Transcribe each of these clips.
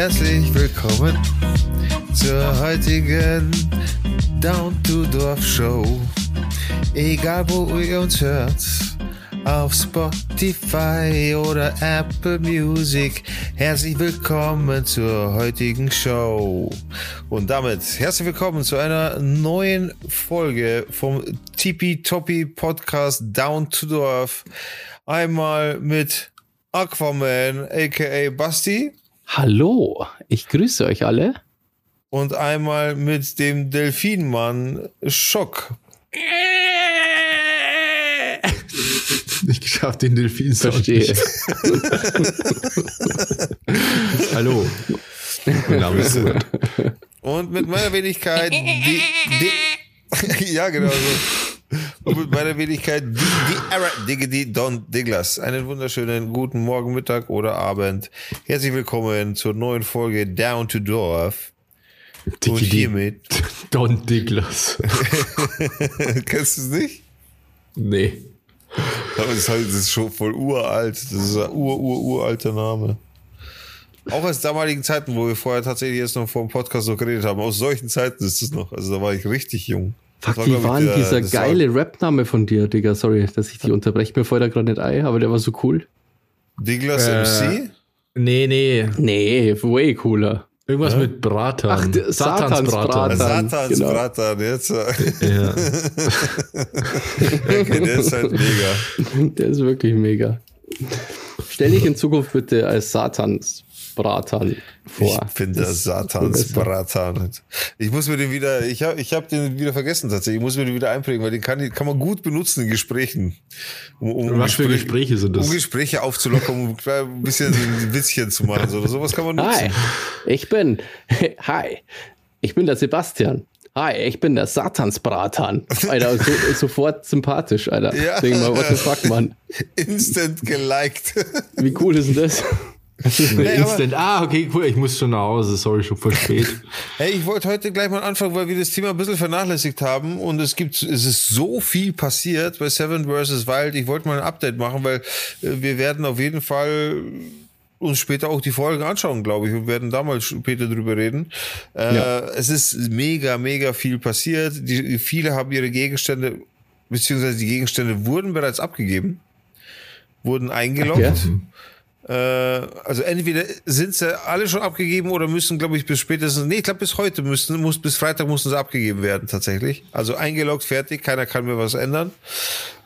herzlich willkommen zur heutigen Down to Dorf Show. Egal wo ihr uns hört, auf Spotify oder Apple Music. Herzlich willkommen zur heutigen Show. Und damit herzlich willkommen zu einer neuen Folge vom Tipi Topi Podcast Down to Dorf. Einmal mit Aquaman, aka Basti. Hallo, ich grüße euch alle. Und einmal mit dem Delfinmann Schock. Nicht geschafft, den Delfin zu Verstehe. Hallo. Mein Name ist. Und mit meiner Wenigkeit die, die Ja, genau so. Und mit meiner Wenigkeit die, die Ara Diggity Don Diglas. Einen wunderschönen guten Morgen, Mittag oder Abend. Herzlich willkommen zur neuen Folge Down to Dorf. Und Diggity. hiermit. Don Diglas. Kennst du es nicht? Nee. Aber das ist, halt, das ist schon voll uralt. Das ist ein ur, ur, uralter Name. Auch aus damaligen Zeiten, wo wir vorher tatsächlich jetzt noch vor dem Podcast noch geredet haben. Aus solchen Zeiten ist es noch. Also da war ich richtig jung. Fuck, wie war denn dieser geile Rap-Name von dir, Digga? Sorry, dass ich dich unterbreche. Mir vorher gerade nicht ein, aber der war so cool. Diglas Äh, MC? Nee, nee. Nee, way cooler. Irgendwas mit Bratan. Ach, der Satansbratan. Satansbratan. Satans genau. Bratan, jetzt. Ja. Okay, der ist halt mega. Der ist wirklich mega. Stell dich in Zukunft bitte als Satansbratan vor. Ich finde das Satans Bratan. Ich muss mir den wieder, ich habe ich hab den wieder vergessen tatsächlich. Ich muss mir den wieder einprägen, weil den kann, kann man gut benutzen in Gesprächen. Um, um Was für Gespräch- Gespräche sind das? Um Gespräche aufzulockern, um ein bisschen ein Witzchen zu machen. So, sowas kann man nutzen. Hi, ich bin. Hi, ich bin der Sebastian. Hi, ich bin der Satansbratan. Alter, so, sofort sympathisch, Alter. Ja. Denk mal, what the fuck, Mann. Instant geliked. Wie cool ist denn das? Aber- Instant. Ah, okay, cool. Ich muss schon nach Hause. Sorry, schon voll spät. Hey, ich wollte heute gleich mal anfangen, weil wir das Thema ein bisschen vernachlässigt haben und es gibt, es ist so viel passiert bei Seven vs. Wild. Ich wollte mal ein Update machen, weil äh, wir werden auf jeden Fall uns später auch die Folgen anschauen, glaube ich, und werden da mal später drüber reden. Äh, Es ist mega, mega viel passiert. Die, viele haben ihre Gegenstände, beziehungsweise die Gegenstände wurden bereits abgegeben, wurden eingeloggt. Ja. Äh, also entweder sind sie alle schon abgegeben oder müssen, glaube ich, bis spätestens, nee, ich glaube bis heute müssen, muss bis Freitag mussten sie abgegeben werden tatsächlich. Also eingeloggt, fertig, keiner kann mir was ändern.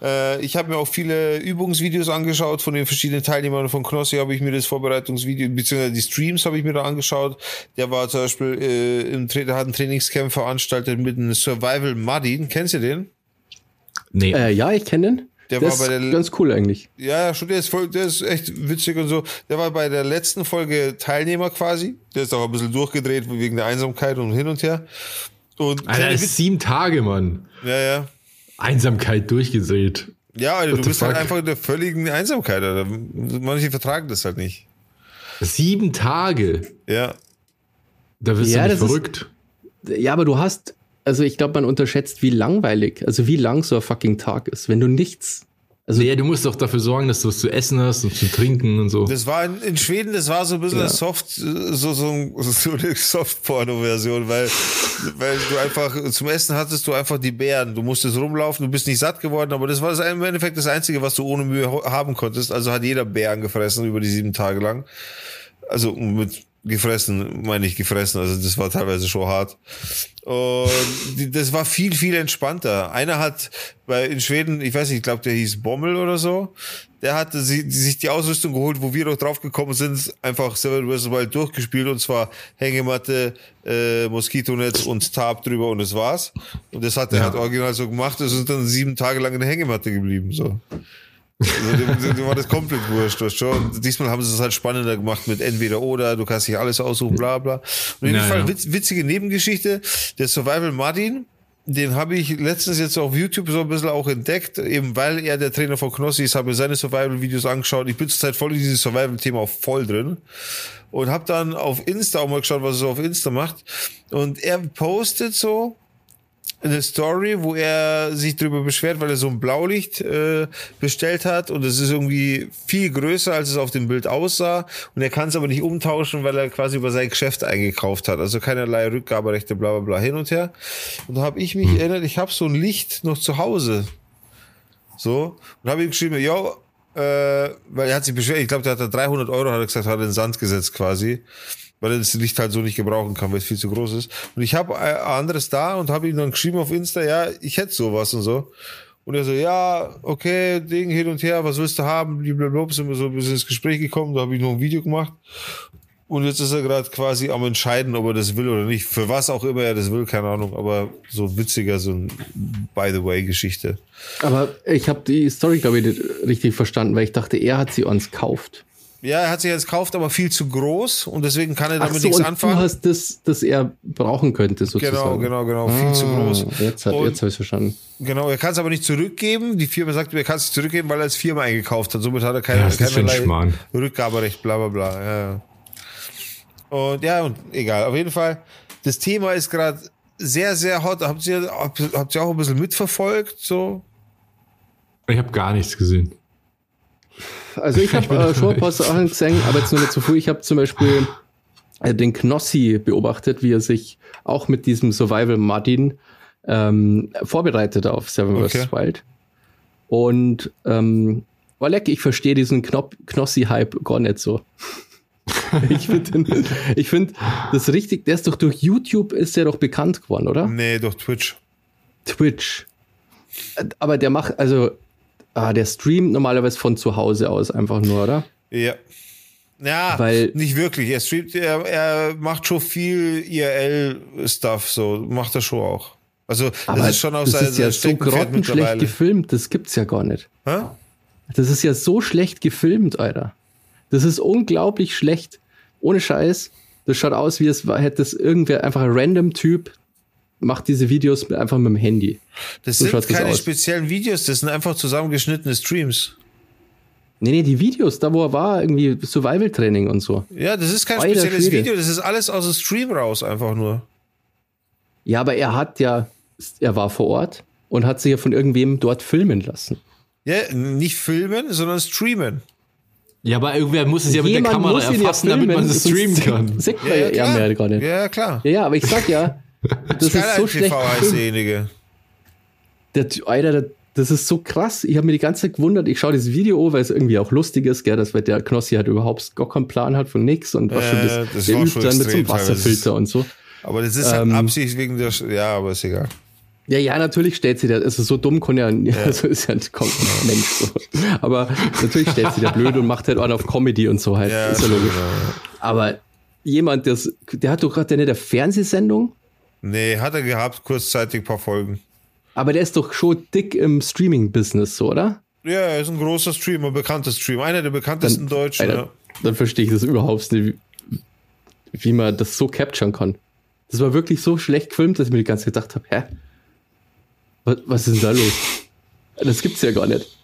Äh, ich habe mir auch viele Übungsvideos angeschaut von den verschiedenen Teilnehmern von Knossi habe ich mir das Vorbereitungsvideo, beziehungsweise die Streams habe ich mir da angeschaut. Der war zum Beispiel äh, im Tra der hat ein Trainingscamp veranstaltet mit einem Survival Muddin. Kennst du den? Nee. Äh, ja, ich kenne den. Der Der war ist bei der- ganz cool eigentlich. Ja, schon, der ist, voll, der ist echt witzig und so. Der war bei der letzten Folge Teilnehmer quasi. Der ist auch ein bisschen durchgedreht wegen der Einsamkeit und hin und her. Und Alter, das ist sieben Tage, Mann. ja, ja. Einsamkeit durchgedreht. Ja, Alter, du bist halt fuck? einfach in der völligen Einsamkeit. Alter. Manche vertragen das halt nicht. Sieben Tage. Ja. Da wirst Ja, du nicht das ist- verrückt. Ja, aber du hast, also ich glaube, man unterschätzt, wie langweilig, also wie lang so ein fucking Tag ist, wenn du nichts. Also Nee, du musst doch dafür sorgen, dass du was zu essen hast und zu trinken und so. Das war in, in Schweden, das war so ein bisschen Ja. eine Soft, so, so, so eine Soft-Porno-Version, weil, weil du einfach, zum Essen hattest du einfach die Beeren. Du musstest rumlaufen, du bist nicht satt geworden, aber das war das im Endeffekt das Einzige, was du ohne Mühe haben konntest. Also hat jeder Bären gefressen über die sieben Tage lang. Also mit gefressen, meine ich gefressen, also das war teilweise schon hart. Und das war viel, viel entspannter. Einer hat bei in Schweden, ich weiß nicht, ich glaube, der hieß Bommel oder so, der hatte sie- sich die Ausrüstung geholt, wo wir doch drauf gekommen sind, einfach Seven vs. Wild durchgespielt und zwar Hängematte, äh, Moskitonetz und Tarp drüber und das war's. Und das hat er Ja. halt original so gemacht, es sind dann sieben Tage lang in der Hängematte geblieben, so. Also, dem, dem, war das komplett wurscht, weißt du. Und diesmal haben sie es halt spannender gemacht mit entweder oder, du kannst dich alles aussuchen, bla bla. Und in jedem Fall witz, witzige Nebengeschichte, der Survival Martin, den habe ich letztens jetzt auf YouTube so ein bisschen auch entdeckt, eben weil er der Trainer von Knossi ist, habe mir seine Survival-Videos angeschaut. Ich bin zurzeit voll in dieses Survival-Thema auch voll drin und habe dann auf Insta auch mal geschaut, was er so auf Insta macht. Und er postet so, eine Story, wo er sich darüber beschwert, weil er so ein Blaulicht äh, bestellt hat und es ist irgendwie viel größer, als es auf dem Bild aussah und er kann es aber nicht umtauschen, weil er quasi über sein Geschäft eingekauft hat. Also keinerlei Rückgaberechte, bla bla bla hin und her. Und da habe ich mich erinnert, ich habe so ein Licht noch zu Hause. So, und habe ihm geschrieben, ja, äh, weil er hat sich beschwert, ich glaube, der hat da 300 Euro, hat er gesagt, hat er in den Sand gesetzt quasi weil er das Licht halt so nicht gebrauchen kann, weil es viel zu groß ist. Und ich habe ein anderes da und habe ihm dann geschrieben auf Insta, ja, ich hätte sowas und so. Und er so, ja, okay, Ding hin und her, was willst du haben? Blablabla, sind wir so ein bisschen ins Gespräch gekommen, da habe ich noch ein Video gemacht. Und jetzt ist er gerade quasi am entscheiden, ob er das will oder nicht. Für was auch immer er das will, keine Ahnung. Aber so witziger, so ein By the way Geschichte. Aber ich habe die Story, glaube ich, nicht richtig verstanden, weil ich dachte, er hat sie uns kauft. Ja, er hat sich jetzt gekauft, aber viel zu groß und deswegen kann er damit so, nichts und anfangen. Du hast das, das er brauchen könnte, sozusagen. Genau, genau, genau. Viel zu Ah, groß. Jetzt, hat- Und- jetzt habe ich verstanden. Genau, er kann es aber nicht zurückgeben. Die Firma sagt, er kann es nicht zurückgeben, weil er als Firma eingekauft hat. Somit hat er keine, Ja, keinerlei. Rückgaberecht, bla bla bla. Ja. Und ja, und egal. Auf jeden Fall, das Thema ist gerade sehr, sehr hot. Habt ihr, habt ihr auch ein bisschen mitverfolgt? So? Ich habe gar nichts gesehen. Also ich habe äh, schon ein paar Sachen gesehen, aber jetzt nur nicht so viel. Ich habe zum Beispiel äh, den Knossi beobachtet, wie er sich auch mit diesem Survival Martin ähm, vorbereitet auf Seven Okay. vs. Wild. Und ähm, war leck, ich verstehe diesen Knossi-Hype gar nicht so. ich finde ich find das richtig, der ist doch durch YouTube ist der doch bekannt geworden, oder? Nee, durch Twitch. Twitch. Äh, Aber der macht, also, ah, der streamt normalerweise von zu Hause aus einfach nur, oder? Ja. Ja, Weil- nicht wirklich. Er streamt, er, er macht schon viel IRL-Stuff, so macht er schon auch. Also, das ist schon auf das seinem ist ja so grottenschlecht gefilmt, das gibt's ja gar nicht. Hä? Das ist ja so schlecht gefilmt, Alter. Das ist unglaublich schlecht. Ohne Scheiß. Das schaut aus, wie es war, hätte es irgendwer, einfach ein random Typ macht diese Videos einfach mit dem Handy. Das So sind das keine aus. speziellen Videos, das sind einfach zusammengeschnittene Streams. Nee, nee, die Videos, da wo er war, irgendwie Survival-Training und so. Ja, das ist kein Alter spezielles Schwede. Video, das ist alles aus dem Stream raus, einfach nur. Ja, aber er hat ja, er war vor Ort und hat sich ja von irgendwem dort filmen lassen. Ja, nicht filmen, sondern streamen. Ja, aber irgendwer muss es ja mit der Jemand Kamera ihn ja erfassen, damit man es streamen kann. Sieht man ja, ja, mehr. Ja, Ja, klar. ja, aber ich sag ja, das ist Skyline so schlecht. Derjenige. Der, Alter, der, das ist so krass. Ich habe mir die ganze Zeit gewundert. Ich schaue das Video, weil es irgendwie auch lustig ist, gell, dass weil der Knossi halt überhaupt gar keinen Plan hat von nix und was Äh, schon das das, der übt dann mit so einem. Wasserfilter und so. Aber das ist halt Ähm, Absicht wegen der. Sch- Ja, aber ist egal. Ja, ja, natürlich stellt sie der, also so dumm kann ja, also ist ja ein Mensch so. Aber natürlich stellt sie der blöd und macht halt auch auf Comedy und so halt. Ja, ist ja logisch. genau. Aber jemand, das, der hat doch gerade eine der Fernsehsendung, Nee, hat er gehabt, kurzzeitig ein paar Folgen. aber der ist doch schon dick im Streaming-Business, so, oder? Ja, er ist ein großer Streamer, bekannter Streamer, einer der bekanntesten Deutschen. Alter, Ja. Dann verstehe ich das überhaupt nicht, wie, wie man das so capturen kann. Das war wirklich so schlecht gefilmt, dass ich mir die ganze Zeit gedacht habe, hä? Was, was ist denn da los? Das gibt's ja gar nicht.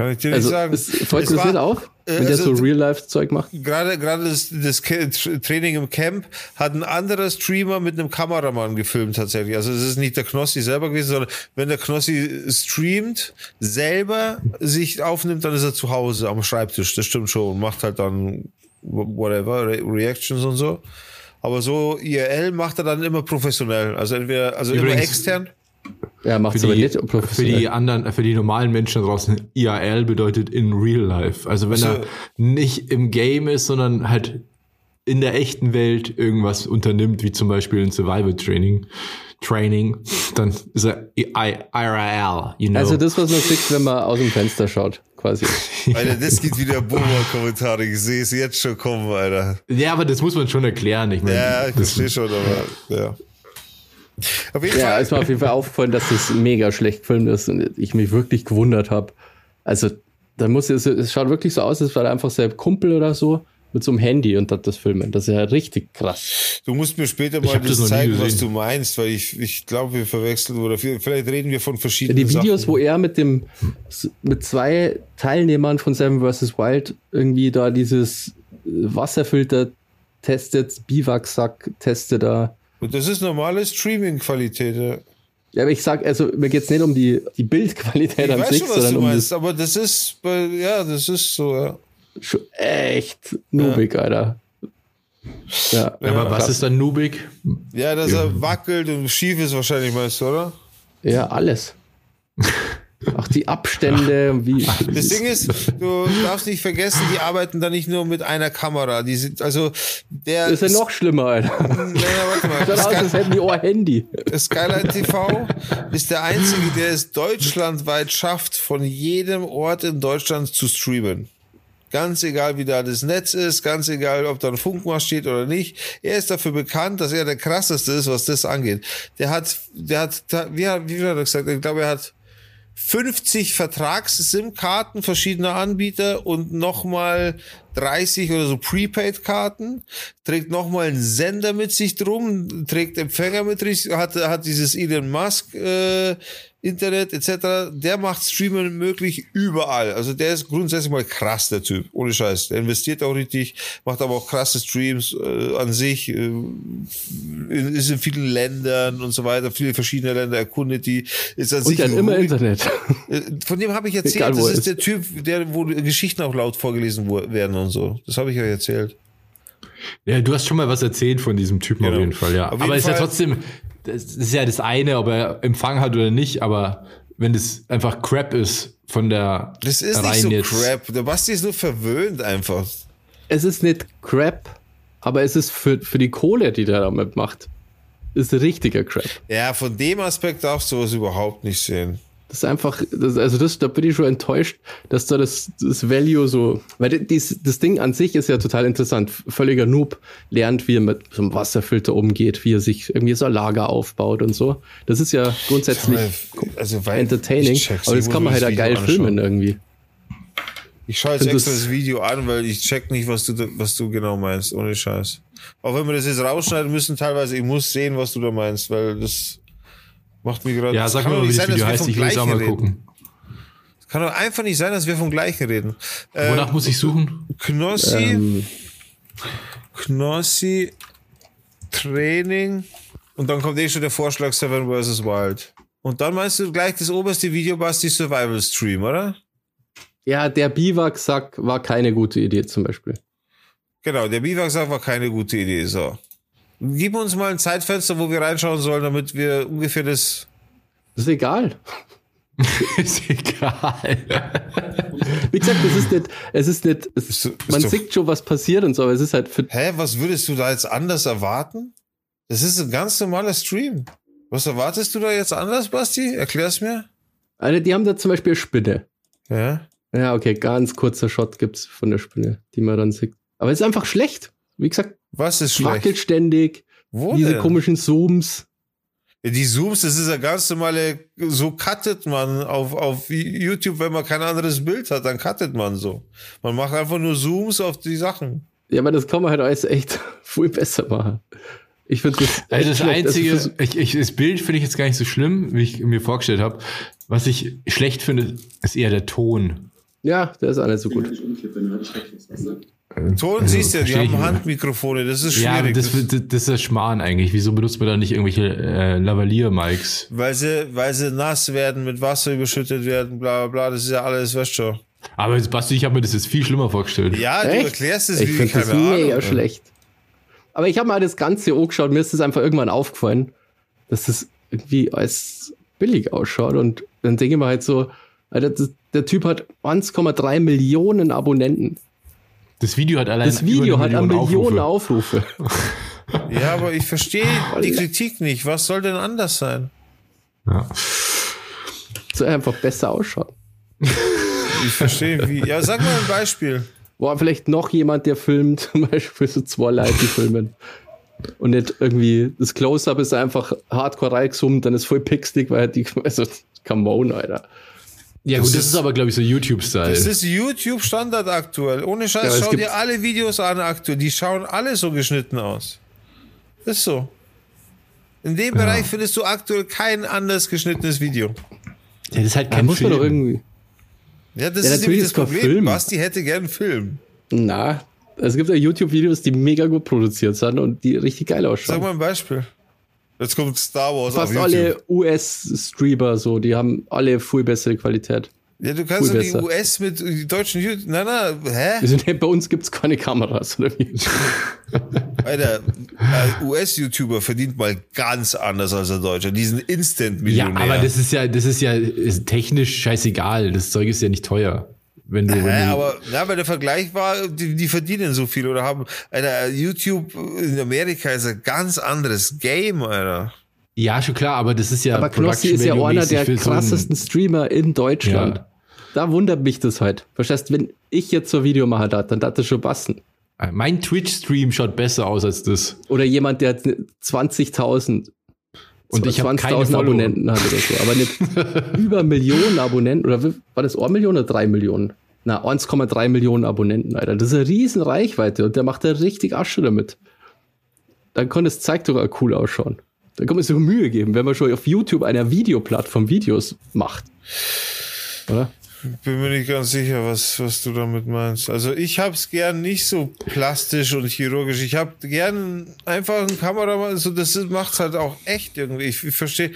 Kann ich dir nicht Also, sagen. es, fällt Es das war- nicht auf, äh, wenn der also- so Real-Life-Zeug macht? Gerade, gerade das, das Training im Camp hat ein anderer Streamer mit einem Kameramann gefilmt tatsächlich. Also es ist nicht der Knossi selber gewesen, sondern wenn der Knossi streamt, selber sich aufnimmt, dann ist er zu Hause am Schreibtisch. Das stimmt schon. Und macht halt dann whatever, Re Reactions und so. Aber so IRL macht er dann immer professionell. Also entweder, also immer Übrigens- extern. Ja, macht Für es aber die, für die anderen, für die normalen Menschen da draußen, IRL bedeutet in real life. Also wenn Also- er nicht im Game ist, sondern halt in der echten Welt irgendwas unternimmt, wie zum Beispiel ein Survival Training, Training, dann ist er I- IRL, you know. Also das, was man sieht, wenn man aus dem Fenster schaut, quasi. Alter, das geht wieder Boomer-Kommentare. Ich sehe es jetzt schon kommen, Alter. ja, aber das muss man schon erklären. Ich meine, Ja, ich verstehe schon, aber ja. Auf jeden Ja, Fall. ist mir auf jeden Fall aufgefallen, dass das mega schlecht gefilmt ist und ich mich wirklich gewundert habe. Also, da muss es, es schaut wirklich so aus, als wäre einfach sein Kumpel oder so mit so einem Handy und hat das filmen. Das ist ja richtig krass. Du musst mir später mal das das zeigen, was du meinst, weil ich, ich glaube, wir verwechseln oder vielleicht reden wir von verschiedenen die Videos, Sachen. wo er mit dem mit zwei Teilnehmern von Seven vs. Wild irgendwie da dieses Wasserfilter testet, Biwaksack testet da. Und das ist normale Streaming-Qualität. Ja. Ja, aber ich sag, also mir geht's nicht um die, die Bildqualität Ich an weiß schon, was sondern du um meinst, das aber das ist, bei- ja, das ist so, ja. schon echt noobig, Alter. Ja, Aber was ist dann Nubik? Ja, dass er wackelt und schief ist wahrscheinlich, meinst du, oder? Ja, alles. Auch die Abstände, und wie. Das Ding ist, du darfst nicht vergessen, die arbeiten da nicht nur mit einer Kamera. Die sind, also, der. Das ist ja noch schlimmer, Alter. Nein, warte mal. Schaut aus, Sky, hätten die Ohr Handy. Skyline TV ist der einzige, der es deutschlandweit schafft, von jedem Ort in Deutschland zu streamen. Ganz egal, wie da das Netz ist, ganz egal, ob da ein Funkmast steht oder nicht. Er ist dafür bekannt, dass er der krasseste ist, was das angeht. Der hat, der hat, wie hat, wie hat er gesagt? Ich glaube, er hat 50 Vertrags-SIM-Karten verschiedener Anbieter und nochmal 30 oder so Prepaid-Karten, trägt nochmal einen Sender mit sich drum, trägt Empfänger mit sich, hat, hat dieses Elon Musk äh, Internet etc. Der macht Streamen möglich überall. Also der ist grundsätzlich mal krass, der Typ. Ohne Scheiß. Der investiert auch richtig, macht aber auch krasse Streams äh, an sich, äh, ist in vielen Ländern und so weiter, viele verschiedene Länder erkundet die, ist an Und sich dann immer. Internet. Äh, Von dem habe ich erzählt. Egal, das ist ist. der Typ, der, wo Geschichten auch laut vorgelesen werden und so. Das habe ich euch erzählt. Ja, du hast schon mal was erzählt von diesem Typen Genau. auf jeden Fall, ja. Auf aber ist ja trotzdem, das ist ja das eine, ob er Empfang hat oder nicht, aber wenn das einfach Crap ist von der Das ist nicht so jetzt. crap. Der Basti ist nur verwöhnt einfach. Es ist nicht Crap, aber es ist für, für die Kohle, die der damit macht, ist richtiger Crap. Ja, von dem Aspekt darfst du sowas überhaupt nicht sehen. Das ist einfach, das, also das, da bin ich schon enttäuscht, dass da das, das Value so, weil das, das Ding an sich ist ja total interessant. Völliger Noob lernt, wie er mit so einem Wasserfilter umgeht, wie er sich irgendwie so ein Lager aufbaut und so. Das ist ja grundsätzlich Also, weil entertaining, aber das kann man halt Video geil anschauen. filmen irgendwie. Ich schaue jetzt find extra das- das Video an, weil ich check nicht, was du, was du genau meinst. Ohne Scheiß. Auch wenn wir das jetzt rausschneiden müssen, teilweise, ich muss sehen, was du da meinst, weil das macht mich gerade. Ja, sag mir mal, wie das Video heißt, ich will es auch mal reden. gucken. Kann doch einfach nicht sein, dass wir vom Gleichen reden. Ähm, Wonach muss ich suchen? Knossi, Ähm, Knossi, Training und dann kommt eh schon der Vorschlag Seven vs. Wild. Und dann meinst du gleich das oberste Video, Basti Survival Stream, oder? ja, der Biwaksack war keine gute Idee zum Beispiel. Genau, der Biwaksack war keine gute Idee. So. Gib uns mal ein Zeitfenster, wo wir reinschauen sollen, damit wir ungefähr das. Das ist egal. ist egal. Wie gesagt, das ist nicht, es ist nicht, es, Ist ist man doch- sieht schon, was passiert und so, aber es ist halt für, Hä, was würdest du da jetzt anders erwarten? Das ist ein ganz normaler Stream. Was erwartest du da jetzt anders, Basti? Erklär's mir. also die haben da zum Beispiel eine Spinne. Ja. Ja, okay, ganz kurzer Shot gibt's von der Spinne, die man dann sieht. Aber es ist einfach schlecht. Wie gesagt, Was ist schlecht? wackelt ständig, Wo diese denn? komischen Zooms. Die Zooms, das ist ja ganz normale, so cuttet man auf, auf YouTube, wenn man kein anderes Bild hat, dann cuttet man so. Man macht einfach nur Zooms auf die Sachen. Ja, aber das kann man halt alles echt viel besser machen. Ich finde das. Also das schlecht. einzige, Also ich, ich, das Bild finde ich jetzt gar nicht so schlimm, wie ich mir vorgestellt habe. Was ich schlecht finde, ist eher der Ton. ja, der ist nicht so gut. Ton siehst du, ja, die haben. Handmikrofone, das ist Ja, schwierig. das, Das- das, das ist Schmarrn eigentlich. Wieso benutzt man da nicht irgendwelche äh, Lavalier-Mics? weil sie, weil sie nass werden, mit Wasser überschüttet werden, bla, bla, bla, das ist ja alles, weißt du schon. Aber jetzt, Basti, ich habe mir das jetzt viel schlimmer vorgestellt. Ja, du Echt? erklärst es Ich wie, finde das keine mega Ahnung. schlecht. Aber ich habe mal das Ganze angeschaut, mir ist das einfach irgendwann aufgefallen, dass das irgendwie als billig ausschaut. Und dann denke ich mir halt so, Alter, das, der Typ hat 1,3 Millionen Abonnenten. Das Video hat allein Das Video über hat eine Million Aufrufe. Aufrufe. Ja, aber ich verstehe die Kritik nicht. Was soll denn anders sein? Ja. So einfach besser ausschaut. Ich verstehe wie. Ja, sag mal ein Beispiel. Boah, vielleicht noch jemand, der filmt, zum Beispiel so zwei Leute, die filmen. Und nicht irgendwie, das Close-Up ist einfach hardcore reingezoomt, dann ist voll pixelig, weil die, also, come on, Alter. Ja, Das gut, das ist- ist aber, glaube ich, so YouTube-Style. Das ist YouTube-Standard aktuell. Ohne Ja, Scheiß, es schau dir alle Videos an aktuell. Die schauen alle so geschnitten aus. Ist so. In dem Bereich findest du aktuell kein anders geschnittenes Video. Ja, das ist halt Da kein muss man Film. doch irgendwie. Ja, das Ja, ist natürlich das Problem. Film. Basti hätte gern einen Film. Na, es gibt ja YouTube-Videos, die mega gut produziert sind und die richtig geil Sag ausschauen. mal ein Beispiel. Jetzt kommt Star Wars Fast alle US-Streamer so, die haben alle viel bessere Qualität. Ja, du kannst doch die US mit die deutschen YouTube. Na, na, hä? Also, bei uns gibt's keine Kameras, oder wie? Alter, US-YouTuber verdient mal ganz anders als der Deutsche. Die sind Instant-Millionär. Ja, aber das ist ja, das ist ja ist technisch scheißegal. Das Zeug ist ja nicht teuer. Wenn du, wenn du aber ja, weil der Vergleich war, die, die verdienen so viel oder haben Alter, YouTube in Amerika ist ein ganz anderes Game, Alter. ja, schon klar, aber das ist ja. Aber Knossi ist ja einer der für so krassesten Streamer in Deutschland. Ja. Da wundert mich das halt. Verstehst, wenn ich jetzt so ein Video mache, da, dann darf das schon passen. Mein Twitch-Stream schaut besser aus als das. Oder jemand, der 20.000 Und ich habe keine 20.000 Follower. Abonnenten hat oder so. Aber nicht über Millionen Abonnenten. Oder war das 1 Million oder 3 Millionen? Na, 1,3 Millionen Abonnenten, Alter. Das ist eine riesen Reichweite und der macht da richtig Asche damit. Dann konnte es zeigt doch cool ausschauen. Da kann man sich Mühe geben, wenn man schon auf YouTube einer Videoplattform Videos macht. Oder? Bin mir nicht ganz sicher, was, was du damit meinst. Also ich hab's gern nicht so plastisch und chirurgisch. Ich hab gern einfach einen Kameramann, so das macht's halt auch echt irgendwie. Ich, ich verstehe,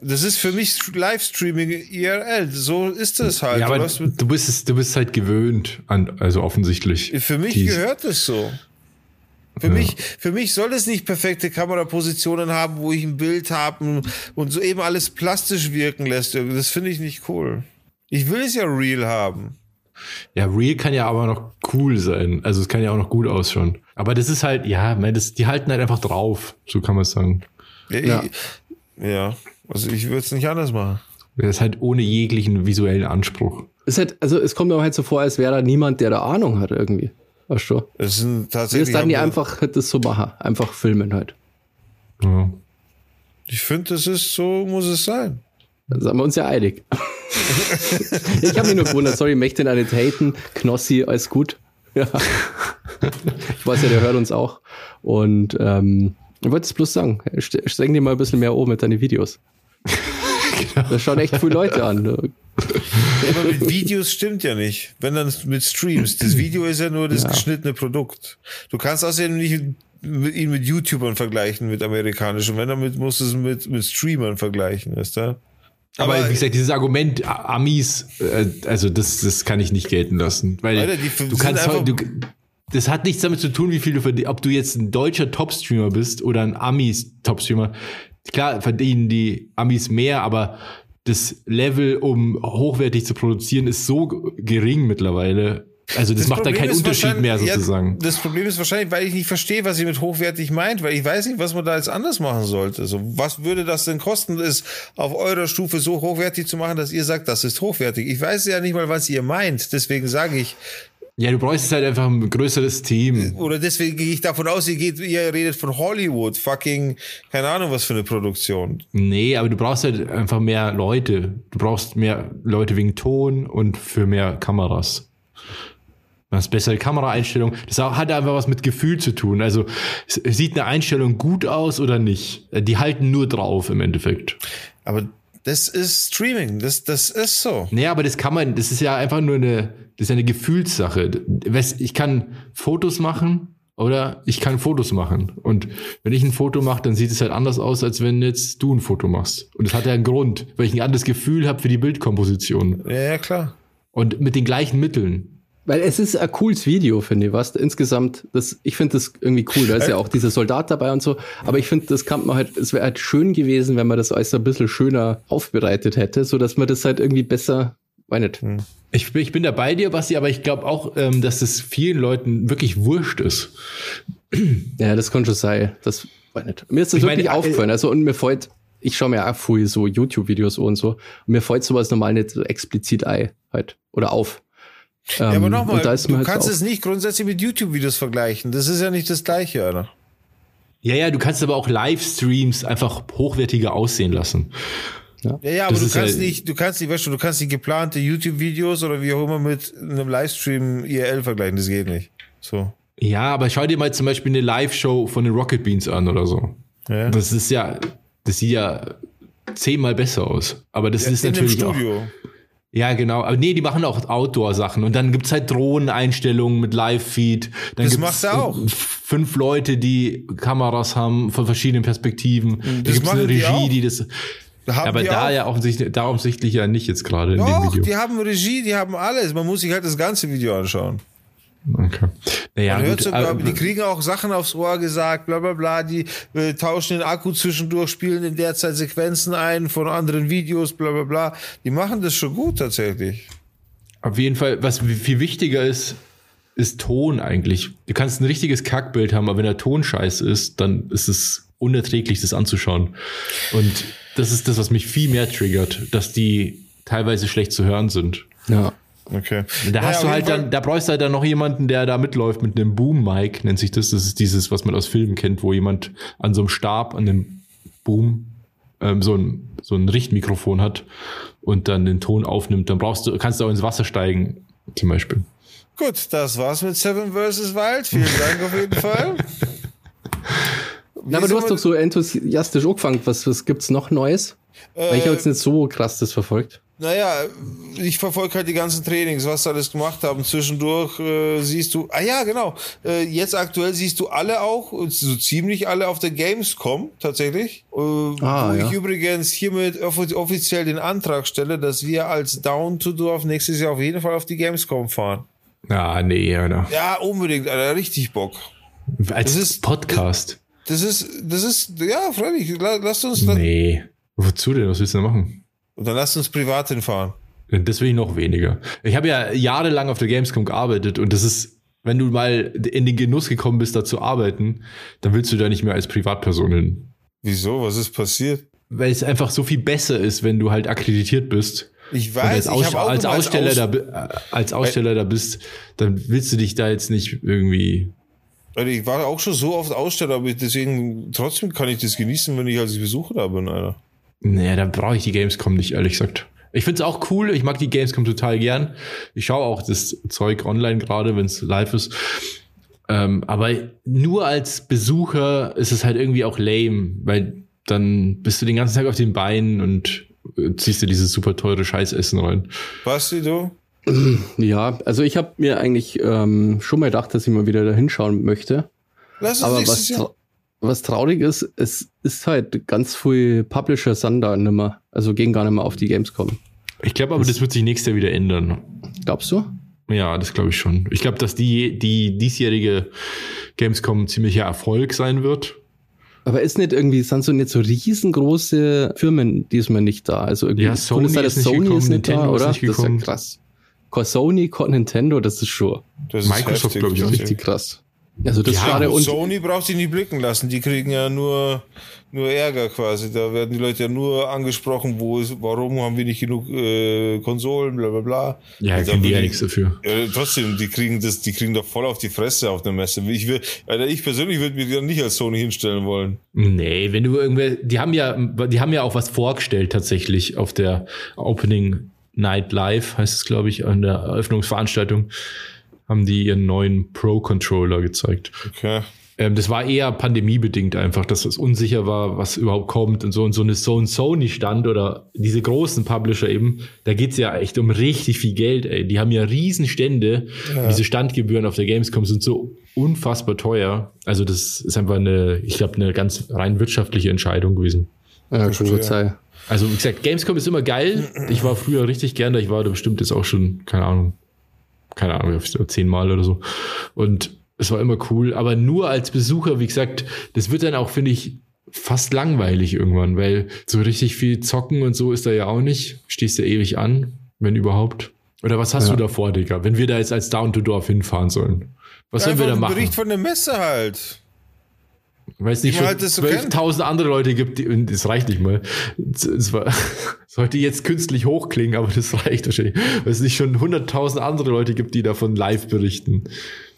das ist für mich Livestreaming IRL. So ist es halt. Ja, Du aber mit- du bist es, du bist halt gewöhnt an, also offensichtlich. Für mich Dies- gehört es so. Für, mich, für mich soll es nicht perfekte Kamerapositionen haben, wo ich ein Bild habe und so eben alles plastisch wirken lässt. Das finde ich nicht cool. Ich will es ja real haben. Ja, Real kann ja aber noch cool sein. Also es kann ja auch noch gut ausschauen. Aber das ist halt, ja, man, das, die halten halt einfach drauf. So kann man es sagen. Ja, Ja. Ich, ja. also ich würde es nicht anders machen. Das ist halt ohne jeglichen visuellen Anspruch. Es ist halt, also es kommt mir halt so vor, als wäre da niemand, der da Ahnung hat irgendwie. Weißt du? Es sind tatsächlich. ist dann die einfach das so machen. Einfach filmen halt. Ja. Ich finde, das ist so, muss es sein. Da sind wir uns ja einig. ich habe mich nur gewundert, sorry, möchte ihn nicht haten. Knossi, alles gut. Ja. Ich weiß ja, der hört uns auch. Und ähm, ich wollte es bloß sagen, st- streng dir mal ein bisschen mehr um mit deinen Videos. Da schauen echt viele Leute an. Ja, aber mit Videos stimmt ja nicht. Wenn dann mit Streams. Das Video ist ja nur das Ja. geschnittene Produkt. Du kannst außerdem nicht mit, ihn mit YouTubern vergleichen, mit amerikanischen. Wenn damit musst du es mit, mit Streamern vergleichen, ist da? Aber, wie gesagt, dieses Argument Amis, äh, also das, das kann ich nicht gelten lassen. Weil Alter, du kannst du, das hat nichts damit zu tun, wie viel du verdienst, ob du jetzt ein deutscher Topstreamer bist oder ein Amis-Topstreamer. Klar verdienen die Amis mehr, aber das Level, um hochwertig zu produzieren, ist so gering mittlerweile. Also das, macht da Problem keinen ist Unterschied mehr sozusagen. Ja, das Problem ist wahrscheinlich, weil ich nicht verstehe, was ihr mit hochwertig meint, weil ich weiß nicht, was man da jetzt anders machen sollte. So, was würde das denn kosten, es auf eurer Stufe so hochwertig zu machen, dass ihr sagt, das ist hochwertig? Ich weiß ja nicht mal, was ihr meint. Deswegen sage ich, Ja, du bräuchtest halt einfach ein größeres Team. oder deswegen gehe ich davon aus, ihr geht, ihr redet von Hollywood, fucking, keine Ahnung, was für eine Produktion. Nee, aber du brauchst halt einfach mehr Leute. Du brauchst mehr Leute wegen Ton und für mehr Kameras. Du hast bessere Kameraeinstellungen. Das hat einfach was mit Gefühl zu tun. Also sieht eine Einstellung gut aus oder nicht? Die halten nur drauf im Endeffekt. Aber das ist Streaming, das, das ist so. Nee, aber das kann man, das ist ja einfach nur eine, das ist eine Gefühlssache. Ich kann Fotos machen oder ich kann Fotos machen. Und wenn ich ein Foto mache, dann sieht es halt anders aus, als wenn jetzt du ein Foto machst. Und das hat ja einen Grund, weil ich ein anderes Gefühl habe für die Bildkomposition. Ja, ja, klar. Und mit den gleichen Mitteln. Weil es ist ein cooles Video, finde ich, was? Insgesamt, das, ich finde das irgendwie cool. Da ist ja auch dieser Soldat dabei und so. Aber ich finde, das kann man halt, es wäre halt schön gewesen, wenn man das alles ein bisschen schöner aufbereitet hätte, so dass man das halt irgendwie besser, weiß nicht. Ich, bin- ich bin da bei dir, Basti, aber ich glaube auch, ähm, dass es vielen Leuten wirklich wurscht ist. Ja, das kann schon sein. Das, weiß nicht. Mir ist das Ich wirklich meine, äh, aufgefallen. Also, und mir fällt, ich schaue mir auch früh so YouTube-Videos und so. Und mir fällt sowas normal nicht so explizit ein, halt. Oder auf. Ja, aber Ähm, nochmal, ist du halt kannst es nicht grundsätzlich mit YouTube-Videos vergleichen. Das ist ja nicht das Gleiche, Alter. Ja, ja, du kannst aber auch Livestreams einfach hochwertiger aussehen lassen. Ja, ja, aber Das du ist kannst ja- nicht, du kannst nicht, weißt du, du kannst die geplante YouTube-Videos oder wie auch immer mit einem Livestream IRL vergleichen. Das geht nicht. So. Ja, aber schau dir mal zum Beispiel eine Live-Show von den Rocket Beans an oder so. Ja. Das ist ja, das sieht ja zehnmal besser aus. Aber das ist in dem natürlich auch. Ja, genau. Aber nee, die machen auch Outdoor-Sachen. Und dann gibt's halt Drohneneinstellungen mit Live-Feed. Dann Das macht er auch. Fünf Leute, die Kameras haben von verschiedenen Perspektiven. Da Das gibt's eine die Regie, auch. die das. Haben aber die da auch. ja offensichtlich, da offensichtlich ja nicht jetzt gerade in dem Doch, Video. die haben Regie, die haben alles. Man muss sich halt das ganze Video anschauen. Okay. Naja, Man hört gut, sogar, aber- die kriegen auch Sachen aufs Ohr gesagt, bla bla bla, die äh, tauschen den Akku zwischendurch, spielen in der Zeit Sequenzen ein von anderen Videos, bla bla bla. Die machen das schon gut tatsächlich. Auf jeden Fall, was viel wichtiger ist, ist Ton eigentlich. Du kannst ein richtiges Kackbild haben, aber wenn der Ton scheiße ist, dann ist es unerträglich, das anzuschauen. Und das ist das, was mich viel mehr triggert, dass die teilweise schlecht zu hören sind. Ja. Okay. Da hast du auf halt dann, da brauchst du halt dann noch jemanden, der da mitläuft mit einem Boom-Mic, nennt sich das. Das ist dieses, was man aus Filmen kennt, wo jemand an so einem Stab, an dem Boom, ähm, so ein, so ein Richtmikrofon hat und dann den Ton aufnimmt. Dann brauchst du, kannst du auch ins Wasser steigen, zum Beispiel. Gut, das war's mit Seven vs. Wild. Vielen Dank auf jeden Fall. Na, aber du hast doch so enthusiastisch angefangen. Was, was gibt's noch Neues? Weil ich habe jetzt nicht so krass das verfolgt. Naja, ich verfolge halt die ganzen Trainings, was sie alles gemacht haben. Zwischendurch äh, siehst du, ah ja, genau, äh, jetzt aktuell siehst du alle auch, so ziemlich alle auf der Gamescom tatsächlich. Äh, Ah, wo ja. ich übrigens hiermit offi- offiziell den Antrag stelle, dass wir als Down to Dorf nächstes Jahr auf jeden Fall auf die Gamescom fahren. Ah, nee, Alter. Ja, unbedingt, Alter, richtig Bock. Als Das ist- Podcast. Das ist, das ist, ja, freilich, la- lasst uns, dann- Nee. Wozu denn? Was willst du denn machen? Und dann lasst uns privat hinfahren. Das will ich noch weniger. Ich habe ja jahrelang auf der Gamescom gearbeitet und das ist, wenn du mal in den Genuss gekommen bist, da zu arbeiten, dann willst du da nicht mehr als Privatperson hin. Wieso? Was ist passiert? Weil es einfach so viel besser ist, wenn du halt akkreditiert bist. Ich weiß, als, ich Aus auch als Aussteller, Aus- da, äh, als Aussteller da bist, dann willst du dich da jetzt nicht irgendwie. Also ich war auch schon so oft Aussteller, aber deswegen trotzdem kann ich das genießen, wenn ich als Besucher da bin, Alter. Nee, da brauche ich die Gamescom nicht, ehrlich gesagt. Ich find's auch cool, ich mag die Gamescom total gern. Ich schaue auch das Zeug online gerade, wenn's live ist. Ähm, aber nur als Besucher ist es halt irgendwie auch lame, weil dann bist du den ganzen Tag auf den Beinen und äh, ziehst dir dieses super teure Scheißessen rein. Basti, du? Ja, also ich habe mir eigentlich ähm, schon mal gedacht, dass ich mal wieder da hinschauen möchte. Lass uns Aber was, Jahr. Was traurig ist, es ist halt ganz viel Publisher sind da nimmer. Also gehen gar nicht mehr auf die Gamescom. Ich glaube aber, das wird sich nächstes Jahr wieder ändern. Glaubst du? Ja, das glaube ich schon. Ich glaube, dass die, die diesjährige Gamescom ein ziemlicher Erfolg sein wird. Aber ist nicht irgendwie, sind so nicht so riesengroße Firmen diesmal nicht da? Also irgendwie Ja, Sony Bundesseite ist nicht gekommen, Nintendo ist oder? nicht Das ist ja gekommen. krass. Sony, Nintendo, das ist schon Das ist Microsoft, heftig, glaub ich, auch nicht. richtig krass. Also das Ja, gerade und Sony braucht sich nicht blicken lassen. Die kriegen ja nur, nur Ärger quasi. Da werden die Leute ja nur angesprochen, wo ist, warum haben wir nicht genug äh, Konsolen, bla bla bla. Ja, Und können die ja nichts dafür. Äh, trotzdem, die kriegen das, die kriegen doch voll auf die Fresse auf der Messe. Ich, will, Alter, ich persönlich würde mich dann nicht als Sony hinstellen wollen. Nee, wenn du irgendwer, die haben ja, die haben ja auch was vorgestellt tatsächlich auf der Opening Night Live, heißt es, glaube ich, an der Eröffnungsveranstaltung, haben die ihren neuen Pro-Controller gezeigt. Okay. Ähm, das war eher pandemiebedingt einfach, dass es unsicher war, was überhaupt kommt und so. Und so eine so ein Sony-Stand oder diese großen Publisher eben, da geht's ja echt um richtig viel Geld, ey. Die haben ja riesen Stände. Diese Standgebühren auf der Gamescom sind so unfassbar teuer. Also das ist einfach eine, ich glaube, eine ganz rein wirtschaftliche Entscheidung gewesen. ja, schon gut sein. Also wie gesagt, Gamescom ist immer geil. Ich war früher richtig gern da. Ich war da bestimmt jetzt auch schon, keine Ahnung, keine Ahnung, zehnmal oder so. Und es war immer cool. Aber nur als Besucher, wie gesagt, das wird dann auch, finde ich, fast langweilig irgendwann, weil so richtig viel zocken und so ist da ja auch nicht. Stehst ja ewig an, wenn überhaupt. Oder was hast Ja. du da vor, Digga, wenn wir da jetzt als Down to Dorf hinfahren sollen? Was sollen wir da machen? Bericht von der Messe halt. Weil es nicht schon halt das so 12.000 andere Leute gibt, die, und das reicht nicht mal. Es- sollte jetzt künstlich hochklingen, aber das reicht wahrscheinlich. Weil es nicht schon 100.000 andere Leute gibt, die davon live berichten.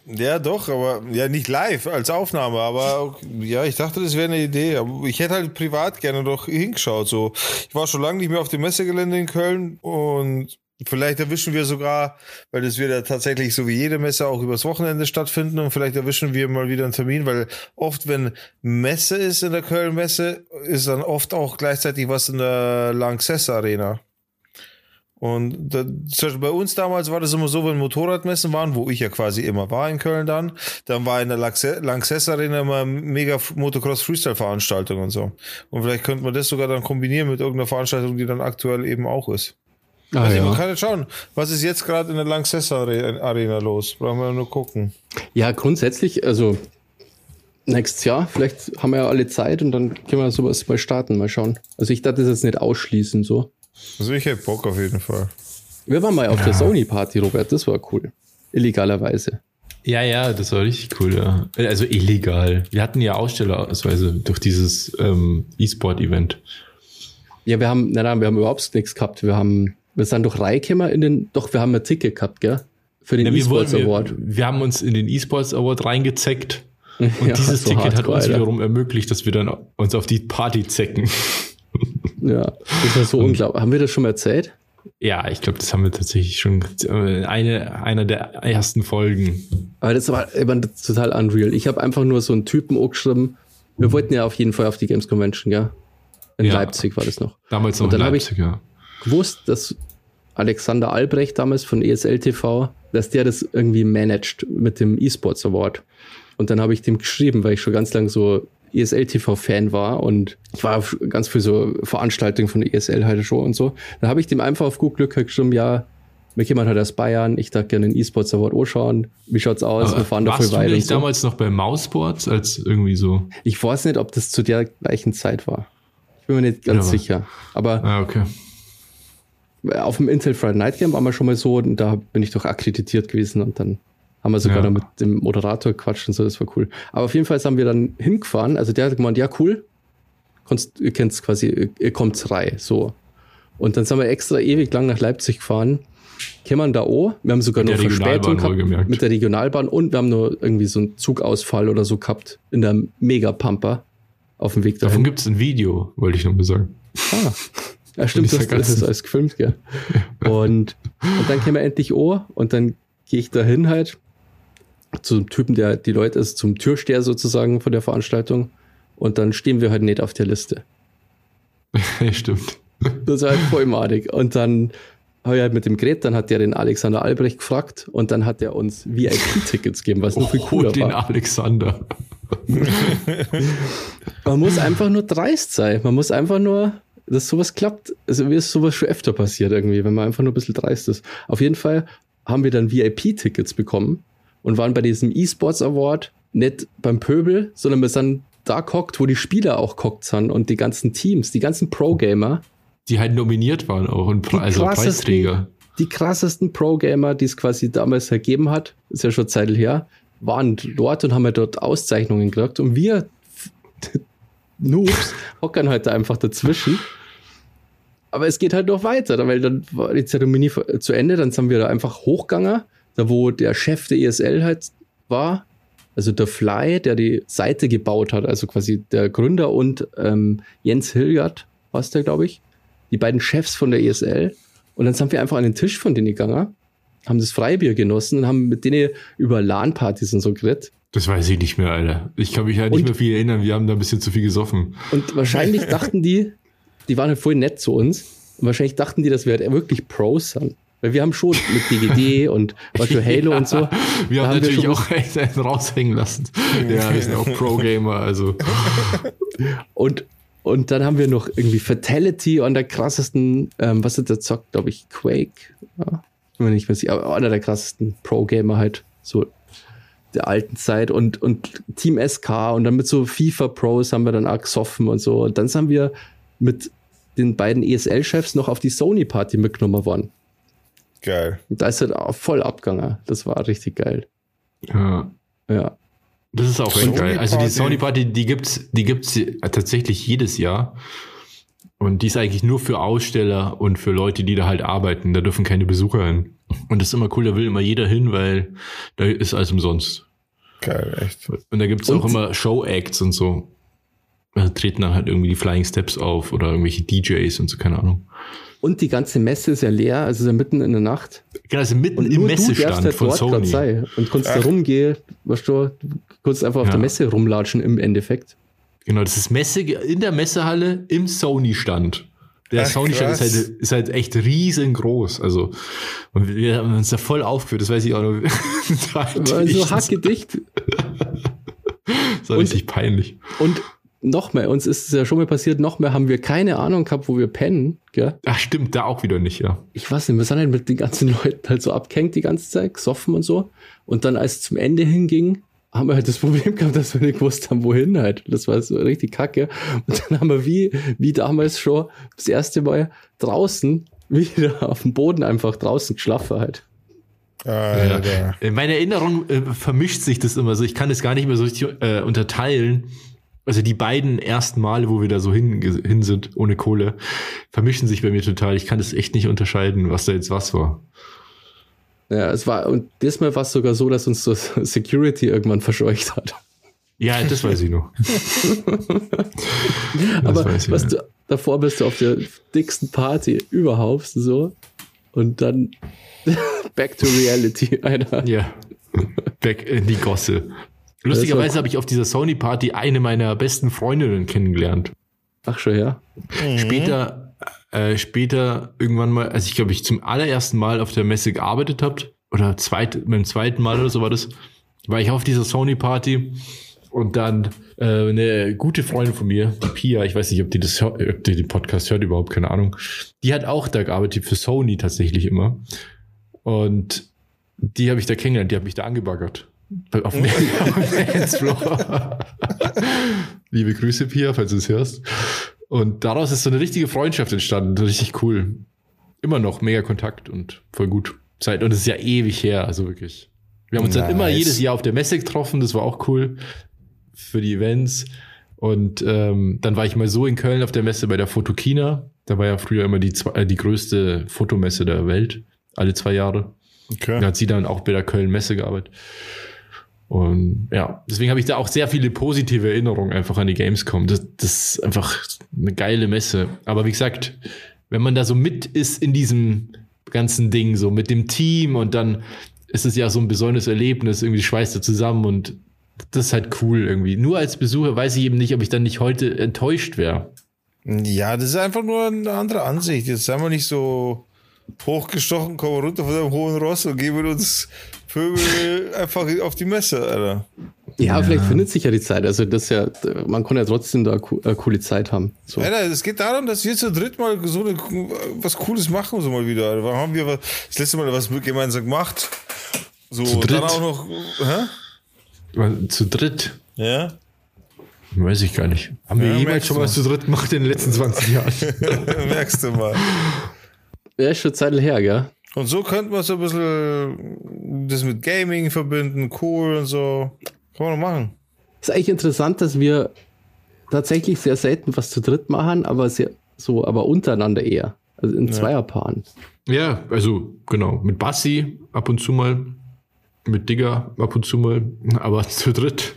Ja, doch, aber ja, nicht live als Aufnahme, aber ja, ich dachte, das wäre eine Idee. Aber ich hätte halt privat gerne doch hingeschaut. So, ich war schon lange nicht mehr auf dem Messegelände in Köln und vielleicht erwischen wir sogar, weil wird ja tatsächlich so wie jede Messe auch übers Wochenende stattfinden und vielleicht erwischen wir mal wieder einen Termin, weil oft, wenn Messe ist in der Köln-Messe, ist dann oft auch gleichzeitig was in der Lanxess Arena. Und das, bei uns damals war das immer so, wenn Motorradmessen waren, wo ich ja quasi immer war in Köln dann, dann war in der Lanxess Arena immer mega Motocross Freestyle Veranstaltung und so. Und vielleicht könnte man das sogar dann kombinieren mit irgendeiner Veranstaltung, die dann aktuell eben auch ist. Ah, also ja. man kann jetzt schauen, was ist jetzt gerade in der Lanxess Arena los? Brauchen wir nur gucken. Ja, grundsätzlich, also nächstes Jahr, vielleicht haben wir ja alle Zeit und dann können wir sowas mal starten, mal schauen. Also ich dachte das jetzt nicht ausschließen so. Also ich hätte Bock auf jeden Fall. Wir waren mal auf ja. der Sony-Party, Robert, das war cool. Illegalerweise. Ja, ja, das war richtig cool, ja. Also illegal. Wir hatten ja Ausstellerausweise durch dieses ähm, E-Sport-Event. Ja, wir haben, nein, nein, wir haben überhaupt nichts gehabt. Wir haben, wir sind doch Reikämmer in den, doch, wir haben ein Ticket gehabt, gell? Für den E-Sports Award. Wir, wir haben uns in den E-Sports Award reingezeckt. Und ja, dieses Ticket hardcore, hat uns Alter. wiederum ermöglicht, dass wir dann uns auf die Party zecken. Ja, das war so unglaublich. Haben wir das schon mal erzählt? Ja, ich glaube, das haben wir tatsächlich schon äh, eine einer der ersten Folgen. Aber das war immer total unreal. Ich habe einfach nur so einen Typen geschrieben. Wir wollten ja auf jeden Fall auf die Games Convention, ja. In ja, Leipzig war das noch. Damals noch Und dann habe ich ja. gewusst, dass Alexander Albrecht damals von ESL TV, dass der das irgendwie managt mit dem E-Sports Award. Und dann habe ich dem geschrieben, weil ich schon ganz lang so ESL-TV-Fan war und ich war ganz für so Veranstaltungen von ESL halt schon und so. Dann habe ich dem einfach auf gut Glück geschrieben, ja, mich jemand hat aus Bayern, ich darf gerne den E-Sports Award anschauen. Wie schaut's aus? Aber Wir fahren warst da voll du nicht so. damals noch bei Mousesports als irgendwie so? Ich weiß nicht, ob das zu der gleichen Zeit war. Ich bin mir nicht ganz ja, sicher. Aber ah, okay. Auf dem Intel Friday Night Game war wir schon mal so und da bin ich doch akkreditiert gewesen und dann haben wir sogar ja. noch mit dem Moderator gequatscht und so, das war cool. Aber auf jeden Fall haben wir dann hingefahren. Also der hat gemeint, ja, cool. Konst, ihr kennt es quasi, ihr kommt rein, so. Und dann sind wir extra ewig lang nach Leipzig gefahren. Kämen da auch. Wir haben sogar noch Verspätung gehabt mit der Regionalbahn und wir haben nur irgendwie so einen Zugausfall oder so gehabt in der Mega-Pampa auf dem Weg dahin. Davon gibt es ein Video, wollte ich nur mal sagen. Ah. Ja, stimmt, das, das ist alles gefilmt, gell? Und, und dann kämen wir endlich auch und dann gehe ich da hin halt zum Typen, der die Leute ist, zum Türsteher sozusagen von der Veranstaltung. Und dann stehen wir halt nicht auf der Liste. Stimmt. Das ist halt voll madig. Und dann habe ich halt mit dem Gerät, dann hat der den Alexander Albrecht gefragt und dann hat er uns VIP-Tickets gegeben, was noch viel oh, cooler den war. den Alexander. Man muss einfach nur dreist sein. Man muss einfach nur, dass sowas klappt. Also mir ist sowas schon öfter passiert irgendwie, wenn man einfach nur ein bisschen dreist ist. Auf jeden Fall haben wir dann VIP-Tickets bekommen und waren bei diesem E-Sports Award nicht beim Pöbel, sondern wir sind da gehockt, wo die Spieler auch gehockt sind und die ganzen Teams, die ganzen Pro-Gamer. Die halt nominiert waren auch und also Preisträger. Die krassesten Pro-Gamer, die es quasi damals ergeben hat, ist ja schon Zeit her, waren dort und haben ja dort Auszeichnungen gekriegt und wir Noobs hockern halt einfach dazwischen. Aber es geht halt noch weiter, weil dann war die Zeremonie zu Ende, dann sind wir da einfach hochgegangen da wo der Chef der ESL halt war, also der Fly, der die Seite gebaut hat, also quasi der Gründer und ähm, Jens Hilgert, war der, glaube ich, die beiden Chefs von der ESL. Und dann sind wir einfach an den Tisch von denen gegangen, haben das Freibier genossen und haben mit denen über LAN-Partys und so geredet. Das weiß ich nicht mehr, Alter. Ich kann mich halt nicht und, mehr viel erinnern. Wir haben da ein bisschen zu viel gesoffen. Und wahrscheinlich dachten die, die waren halt voll nett zu uns. Und wahrscheinlich dachten die, dass wir halt wirklich Pros sind. Weil wir haben schon mit DGD und Virtual Halo ja, und so. Wir haben, haben natürlich wir auch einen raushängen lassen. Ja, wir sind auch Pro-Gamer, also. Und, und dann haben wir noch irgendwie Fatality und der krassesten, ähm, was ist der Zock, glaube ich, Quake. Ja, bin mir nicht aber einer der krassesten Pro-Gamer halt, so der alten Zeit und, und Team SK und dann mit so FIFA Pros haben wir dann auch gesoffen und so. Und dann sind wir mit den beiden ESL-Chefs noch auf die Sony-Party mitgenommen worden. Geil. Da ist er voll abgegangen. Das war richtig geil. Ja. Ja. Das ist auch Sony geil. Also die Sony Party, die gibt's, die gibt's tatsächlich jedes Jahr. Und die ist eigentlich nur für Aussteller und für Leute, die da halt arbeiten. Da dürfen keine Besucher hin. Und das ist immer cool, da will immer jeder hin, weil da ist alles umsonst. Geil, echt. Und da gibt's und? auch immer Show-Acts und so. Da treten dann halt irgendwie die Flying Steps auf oder irgendwelche DJs und so, keine Ahnung. Und die ganze Messe ist ja leer, also ist ja mitten in der Nacht. Genau, also mitten und im Messestand halt von Sony. Sei und kannst da rumgehen, weißt du, du kannst einfach auf ja. der Messe rumlatschen im Endeffekt. Genau, das ist Messe in der Messehalle im Sony-Stand. Der Sony-Stand ist halt, ist halt echt riesengroß. Also, und wir haben uns da voll aufgeführt, das weiß ich auch noch. War so hackedicht. das war und, richtig peinlich. Und noch mehr, uns ist es ja schon mal passiert, noch mehr haben wir keine Ahnung gehabt, wo wir pennen, gell? Ach, stimmt, da auch wieder nicht, ja. Ich weiß nicht, wir sind halt mit den ganzen Leuten halt so abgehängt die ganze Zeit, gesoffen und so. Und dann, als es zum Ende hinging, haben wir halt das Problem gehabt, dass wir nicht gewusst haben, wohin halt. Das war so richtig kacke. Und dann haben wir wie, wie damals schon das erste Mal draußen wieder auf dem Boden einfach draußen geschlafen halt. Ja. Ja. In meiner Erinnerung äh, vermischt sich das immer so. Ich kann das gar nicht mehr so richtig äh, unterteilen. Also die beiden ersten Male, wo wir da so hin, hin sind, ohne Kohle, vermischen sich bei mir total. Ich kann das echt nicht unterscheiden, was da jetzt was war. Ja, es war, und diesmal war es sogar so, dass uns das Security irgendwann verscheucht hat. Ja, das weiß ich noch. Aber ich, was ja. du, davor bist du auf der dicksten Party überhaupt so und dann back to reality, Alter. Ja, back in die Gosse. Lustigerweise habe ich auf dieser Sony-Party eine meiner besten Freundinnen kennengelernt. Ach schon, ja. Mhm. Später äh, später irgendwann mal, als ich glaube ich zum allerersten Mal auf der Messe gearbeitet habt oder zweit, beim zweiten Mal oder so war das, war ich auf dieser Sony Party und dann äh, eine gute Freundin von mir, die Pia, ich weiß nicht, ob die das ob die den Podcast hört überhaupt, keine Ahnung, die hat auch da gearbeitet für Sony tatsächlich immer und die habe ich da kennengelernt, die hat mich da angebaggert. Auf dem Dancefloor. Liebe Grüße, Pia, falls du es hörst. Und daraus ist so eine richtige Freundschaft entstanden. Richtig cool. Immer noch mega Kontakt und voll gut. Zeit. Und es ist ja ewig her, also wirklich. Wir haben uns nice. dann immer jedes Jahr auf der Messe getroffen, das war auch cool für die Events. Und ähm, dann war ich mal so in Köln auf der Messe bei der Fotokina. Da war ja früher immer die, äh, die größte Fotomesse der Welt, alle zwei Jahre. Okay. Da hat sie dann auch bei der Köln-Messe gearbeitet. Und ja, deswegen habe ich da auch sehr viele positive Erinnerungen einfach an die Gamescom. Das, das ist einfach eine geile Messe. Aber wie gesagt, wenn man da so mit ist in diesem ganzen Ding, so mit dem Team und dann ist es ja so ein besonderes Erlebnis, irgendwie schweißt er zusammen und das ist halt cool irgendwie. Nur als Besucher weiß ich eben nicht, ob ich dann nicht heute enttäuscht wäre. Ja, das ist einfach nur eine andere Ansicht. Jetzt sind wir nicht so hochgestochen, kommen runter von dem hohen Ross und geben uns Vögel einfach auf die Messe, Alter. Ja, ja, vielleicht findet sich ja die Zeit. Also das ja, man kann ja trotzdem da äh, coole Zeit haben. So. Alter, es geht darum, dass wir zu dritt mal so eine, was Cooles machen, so mal wieder. Alter. Haben wir das letzte Mal was gemeinsam gemacht? So, zu dritt? dann auch noch, hä? Zu dritt? Ja. Weiß ich gar nicht. Haben ja, wir jemals schon mal zu dritt gemacht in den letzten 20 Jahren? merkst du mal. Ja, ist schon Zeit her, gell? Und so könnte man so ein bisschen das mit Gaming verbinden, cool und so. Kann man noch machen. Ist eigentlich interessant, dass wir tatsächlich sehr selten was zu dritt machen, aber sehr, so, aber untereinander eher. Also in ja. Zweierpaaren. Ja, also genau. Mit Bassi ab und zu mal, mit Digger ab und zu mal, aber zu dritt.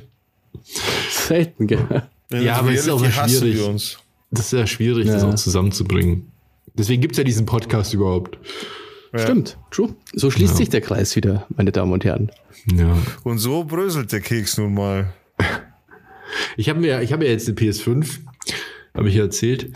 Selten, gell? Ja, aber es ist auch schwierig. Das ist ja schwierig, ja. das auch zusammenzubringen. Deswegen gibt es ja diesen Podcast überhaupt. Ja. Stimmt, true. So schließt ja. sich der Kreis wieder, meine Damen und Herren. Ja. Und so bröselt der Keks nun mal. Ich habe mir, ich habe ja jetzt eine PS5, habe ich ja erzählt.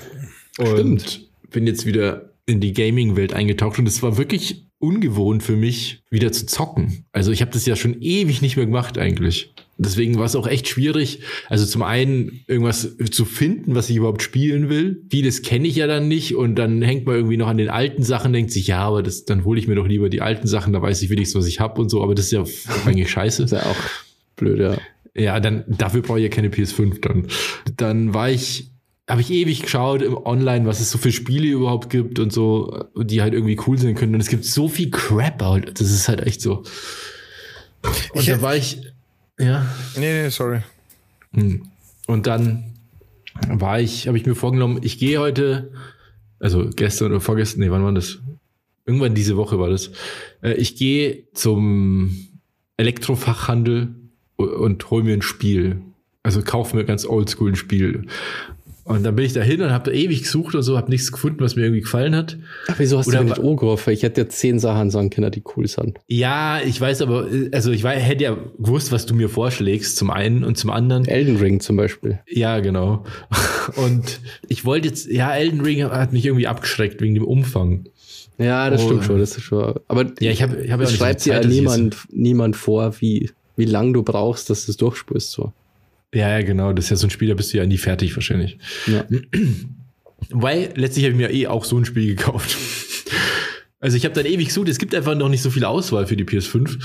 Und Stimmt. bin jetzt wieder in die Gaming-Welt eingetaucht und es war wirklich ungewohnt für mich, wieder zu zocken. Also ich habe das ja schon ewig nicht mehr gemacht eigentlich. Deswegen war es auch echt schwierig. Also zum einen irgendwas zu finden, was ich überhaupt spielen will. Vieles kenne ich ja dann nicht und dann hängt man irgendwie noch an den alten Sachen, denkt sich, ja, aber das, dann hole ich mir doch lieber die alten Sachen, da weiß ich wenigstens, was ich habe und so. Aber das ist ja eigentlich scheiße. ist ja auch blöd, ja. Ja, dann dafür brauche ich ja keine PS5 dann. Dann war ich habe ich ewig geschaut im Online, was es so für Spiele überhaupt gibt und so, die halt irgendwie cool sein können. Und es gibt so viel Crap. Das ist halt echt so. Und ich da war ich ja. Nee, nee, sorry. Hm. Und dann war ich, habe ich mir vorgenommen, ich gehe heute, also gestern oder vorgestern, nee, wann war das? Irgendwann diese Woche war das. Äh, ich gehe zum Elektrofachhandel und hol mir ein Spiel. Also kauf mir ganz oldschool ein Spiel. Und dann bin ich da hin und habe ewig gesucht und so, habe nichts gefunden, was mir irgendwie gefallen hat. Ach, wieso hast Oder du mir nicht angerufen? Ich hätte dir zehn Sachen sagen können, die cool sind. Ja, ich weiß aber, also ich weiß, hätte ja gewusst, was du mir vorschlägst, zum einen und zum anderen. Elden Ring zum Beispiel. Ja, genau. Und ich wollte jetzt, ja, Elden Ring hat mich irgendwie abgeschreckt wegen dem Umfang. Ja, das Oh. stimmt schon, das ist schon. Aber Ja, ich habe ich hab ja schreibt dir ja niemand, niemand vor, wie, wie lang du brauchst, dass du es durchspürst. So. Ja, ja, genau. Das ist ja so ein Spiel, da bist du ja nie fertig wahrscheinlich. Ja. Weil letztlich habe ich mir eh auch so ein Spiel gekauft. Also ich habe dann ewig gesucht, es gibt einfach noch nicht so viel Auswahl für die PS5.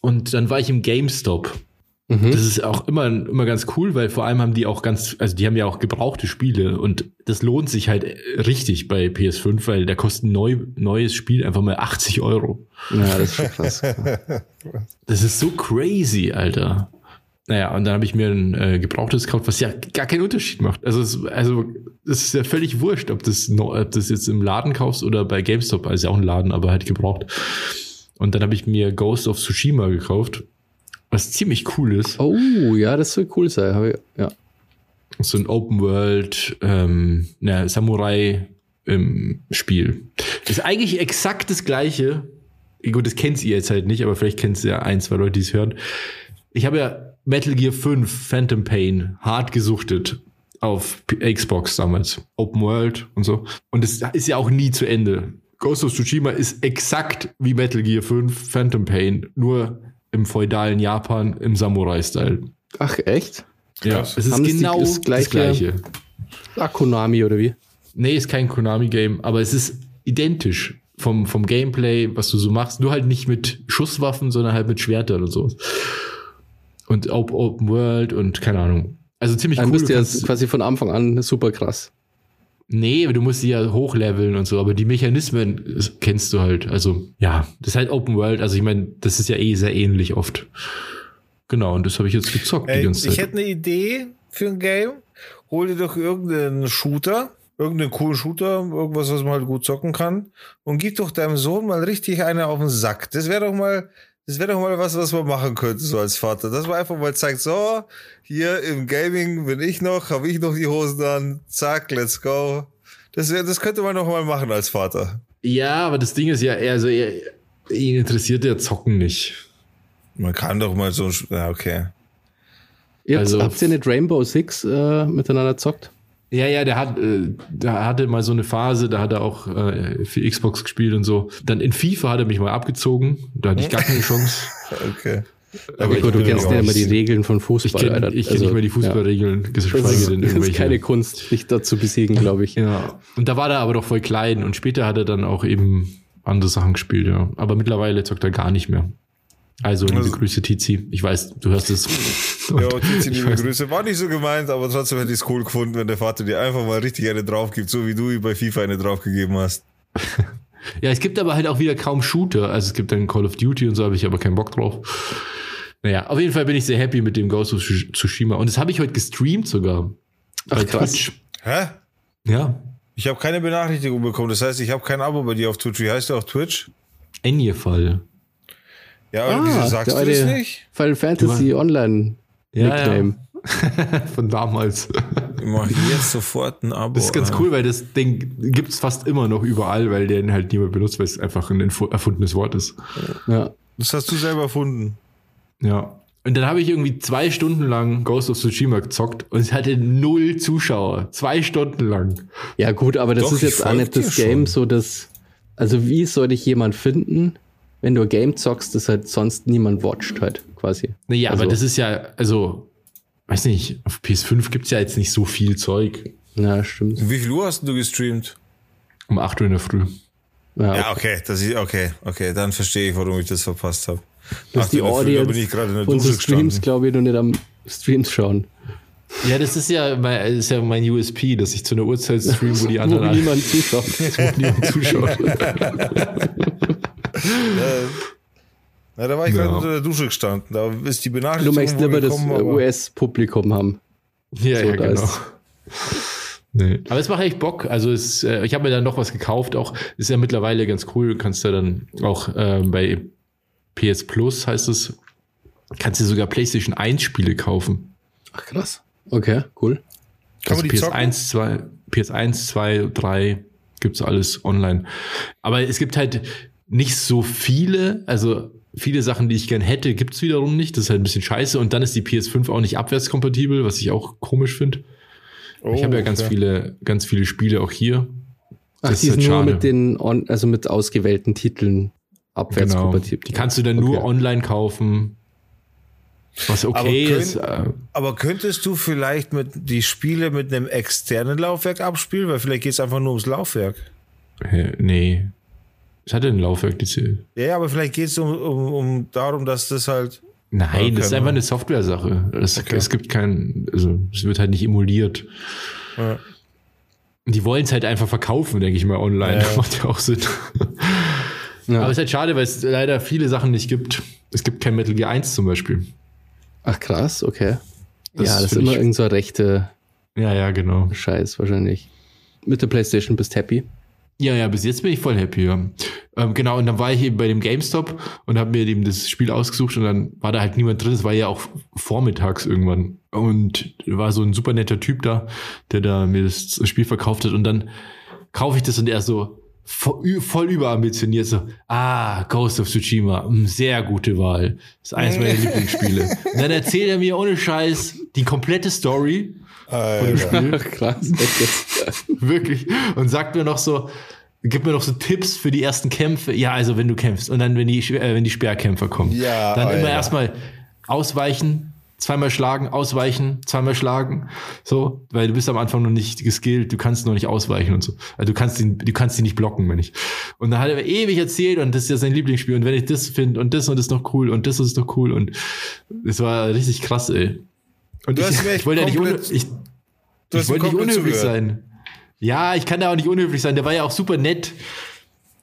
Und dann war ich im GameStop. Mhm. Das ist auch immer, immer ganz cool, weil vor allem haben die auch ganz, also die haben ja auch gebrauchte Spiele und das lohnt sich halt richtig bei PS5, weil da kostet ein neu, neues Spiel einfach mal 80 Euro. ja, das ist schon krass. Das ist so crazy, Alter. Naja, und dann habe ich mir ein äh, gebrauchtes gekauft, was ja gar keinen Unterschied macht. Also, es, also es ist ja völlig wurscht, ob das, ob das jetzt im Laden kaufst oder bei GameStop, also ja auch ein Laden, aber halt gebraucht. Und dann habe ich mir Ghost of Tsushima gekauft, was ziemlich cool ist. Oh, ja, das soll cool sein. Ja. So ein Open World, ähm, na, Samurai im Spiel. Ist eigentlich exakt das gleiche. Gut, das kennt ihr jetzt halt nicht, aber vielleicht kennt es ja ein, zwei Leute, die es hören. Ich habe ja Metal Gear 5 Phantom Pain hart gesuchtet auf Xbox damals. Open World und so. Und es ist ja auch nie zu Ende. Ghost of Tsushima ist exakt wie Metal Gear 5 Phantom Pain, nur im feudalen Japan im Samurai-Style. Ach, echt? Ja, Krass. es ist Haben das die- genau das das gleiche- gleiche. Ah, Konami oder wie? Nee, ist kein Konami-Game, aber es ist identisch vom, vom Gameplay, was du so machst. Nur halt nicht mit Schusswaffen, sondern halt mit Schwertern und so. Und Op- Open World und keine Ahnung. Also ziemlich Dann cool. bist Du ja quasi von Anfang an super krass. nee, du musst sie ja hochleveln und so, aber die Mechanismen kennst du halt. Also ja, das ist halt Open World. Also ich meine, das ist ja eh sehr ähnlich oft. Genau, und das habe ich jetzt gezockt die Ey, ganze ich Zeit. hätte eine Idee für ein Game. Hol dir doch irgendeinen Shooter, irgendeinen coolen Shooter, irgendwas, was man halt gut zocken kann. Und gib doch deinem Sohn mal richtig eine auf den Sack. Das wäre doch mal, das wäre doch mal was, was man machen könnte, so als Vater. Dass man einfach mal zeigt, so, hier im Gaming bin ich noch, habe ich noch die Hosen an, zack, let's go. Das, wär, das könnte man noch mal machen als Vater. Ja, aber das Ding ist ja, also er, ihn interessiert der Zocken nicht. Man kann doch mal so, ja, okay. Ihr habt, Also- habt ihr nicht Rainbow Six äh, miteinander zockt? Ja, ja, der hat, äh, der hatte mal so eine Phase, da hat er auch äh, für Xbox gespielt und so. Dann in FIFA hat er mich mal abgezogen, da hatte ich gar keine Chance. Okay. Aber Gut, du kennst ja immer die Regeln von Ich Fußball. kenne ich kenn Also, nicht mehr die Fußballregeln, Ja. Das, das ist keine Kunst, dich da zu besiegen, glaube ich. Ja, und da war er aber doch voll klein und später hat er dann auch eben andere Sachen gespielt, ja. Aber mittlerweile zockt er gar nicht mehr. Also, liebe Also- Grüße, Tizi. Ich weiß, du hörst es. Ja, Tizi, Ich liebe weiß- Grüße. War nicht so gemeint, aber trotzdem hätte ich es cool gefunden, wenn der Vater dir einfach mal richtig eine drauf gibt, so wie du ihm bei FIFA eine draufgegeben hast. Ja, es gibt aber halt auch wieder kaum Shooter. Also es gibt dann Call of Duty und so, habe ich aber keinen Bock drauf. Naja, auf jeden Fall bin ich sehr happy mit dem Ghost of Tsushima. Und das habe ich heute gestreamt sogar. Ach, krass. Hä? Ja. Ich habe keine Benachrichtigung bekommen. Das heißt, ich habe kein Abo bei dir auf Twitch. Wie heißt der auf Twitch? Enge-Fall. Ja, aber Ah, wieso sagst du das nicht? Final Fantasy Online Ja, Nickname. Von damals. Ich mache jetzt sofort ein Abo. Das ist ganz cool, weil das Ding gibt's fast immer noch überall, weil den halt niemand benutzt, weil es einfach ein erfundenes Wort ist. Ja. Das hast du selber erfunden. Ja. Und dann habe ich irgendwie zwei Stunden lang Ghost of Tsushima gezockt und es hatte null Zuschauer. Zwei Stunden lang. ja, gut, aber das Doch, ist ich jetzt auch nicht das Game, schon. so dass. Also, wie soll dich jemand finden, wenn du ein Game zockst, das halt sonst niemand watcht, halt, quasi. Naja, Also- aber das ist ja, also, weiß nicht, auf PS5 gibt's ja jetzt nicht so viel Zeug. Ja, stimmt. Wie viel Uhr hast du gestreamt? Um 8 Uhr in der Früh. Ja, Ja, okay, das ist okay, okay, dann verstehe ich, warum ich das verpasst habe. dass die Audience bin ich gerade in der unsere Dusche Streams, glaube ich, noch nicht am Streams schauen. Ja, das ist ja mein, das ist ja mein USP, dass ich zu einer Uhrzeit stream, wo die Wo anderen niemand zuschaut. niemand zuschaut. Ja, da war ich Ja. gerade unter der Dusche gestanden. Da ist die Du Benachrichtigung möchtest wohl lieber das US-Publikum haben. ja, So, ja, genau. ist- Nee. Aber es macht echt Bock. Also es, äh, ich habe mir dann noch was gekauft. Auch ist ja mittlerweile ganz cool. Du kannst ja dann auch äh, bei PS Plus heißt es, kannst du sogar PlayStation 1 Spiele kaufen. Ach, krass. Okay, cool. Kann also PS1, 2, PS1, 2, 3 gibt's alles online. Aber es gibt halt nicht so viele, also viele Sachen, die ich gern hätte, gibt's wiederum nicht. Das ist halt ein bisschen scheiße. Und dann ist die PS5 auch nicht abwärtskompatibel, was ich auch komisch finde. Oh, ich habe ja ganz okay. viele, ganz viele Spiele auch hier. Ach, das die ist halt nur schade. mit den, on, also mit ausgewählten Titeln abwärtskompatibel. Genau. Die kannst du dann okay. nur online kaufen. Was okay aber könnt, ist. Äh, aber könntest du vielleicht mit die Spiele mit einem externen Laufwerk abspielen? Weil vielleicht geht es einfach nur ums Laufwerk. Nee. Es hat ein Laufwerk, die Ziel. Ja, aber vielleicht geht es um, um, um darum, dass das halt. Nein, okay, das ist einfach eine Software-Sache. Es, okay. es gibt kein, also es wird halt nicht emuliert. Ja. Die wollen es halt einfach verkaufen, denke ich mal, online. Ja. Macht ja auch Sinn. Ja. Aber es ist halt schade, weil es leider viele Sachen nicht gibt. Es gibt kein Metal Gear 1 zum Beispiel. Ach krass, okay. Das ja, das ist immer irgend so rechte. Ja, ja, genau. Scheiß wahrscheinlich. Mit der PlayStation bist happy? Ja, ja, bis jetzt bin ich voll happy. Ja. Ähm, genau, und dann war ich eben bei dem GameStop und habe mir eben das Spiel ausgesucht und dann war da halt niemand drin. Es war ja auch vormittags irgendwann. Und war so ein super netter Typ da, der da mir das Spiel verkauft hat. Und dann kaufe ich das und er so, voll, voll überambitioniert, so, ah, Ghost of Tsushima, hm, sehr gute Wahl. Das ist eines meiner Lieblingsspiele. Und dann erzählt er mir ohne Scheiß die komplette Story Alter. von dem Spiel. Krass, Wirklich. Und sagt mir noch so, gibt mir noch so Tipps für die ersten Kämpfe. Ja, also wenn du kämpfst und dann, wenn die, äh, wenn die Sperrkämpfer kommen. Ja, dann Alter. immer erstmal ausweichen, zweimal schlagen, ausweichen, zweimal schlagen, so, weil du bist am Anfang noch nicht geskillt, du kannst noch nicht ausweichen und so. Also du kannst ihn, du kannst ihn nicht blocken, wenn ich. Und dann hat er ewig erzählt und das ist ja sein Lieblingsspiel und wenn ich das finde und das und das noch cool und das ist noch cool und es war richtig krass, ey. Und du ich, ich wollte ja nicht, ich, ich wollte nicht unhöflich sein. Ja, ich kann da auch nicht unhöflich sein. Der war ja auch super nett.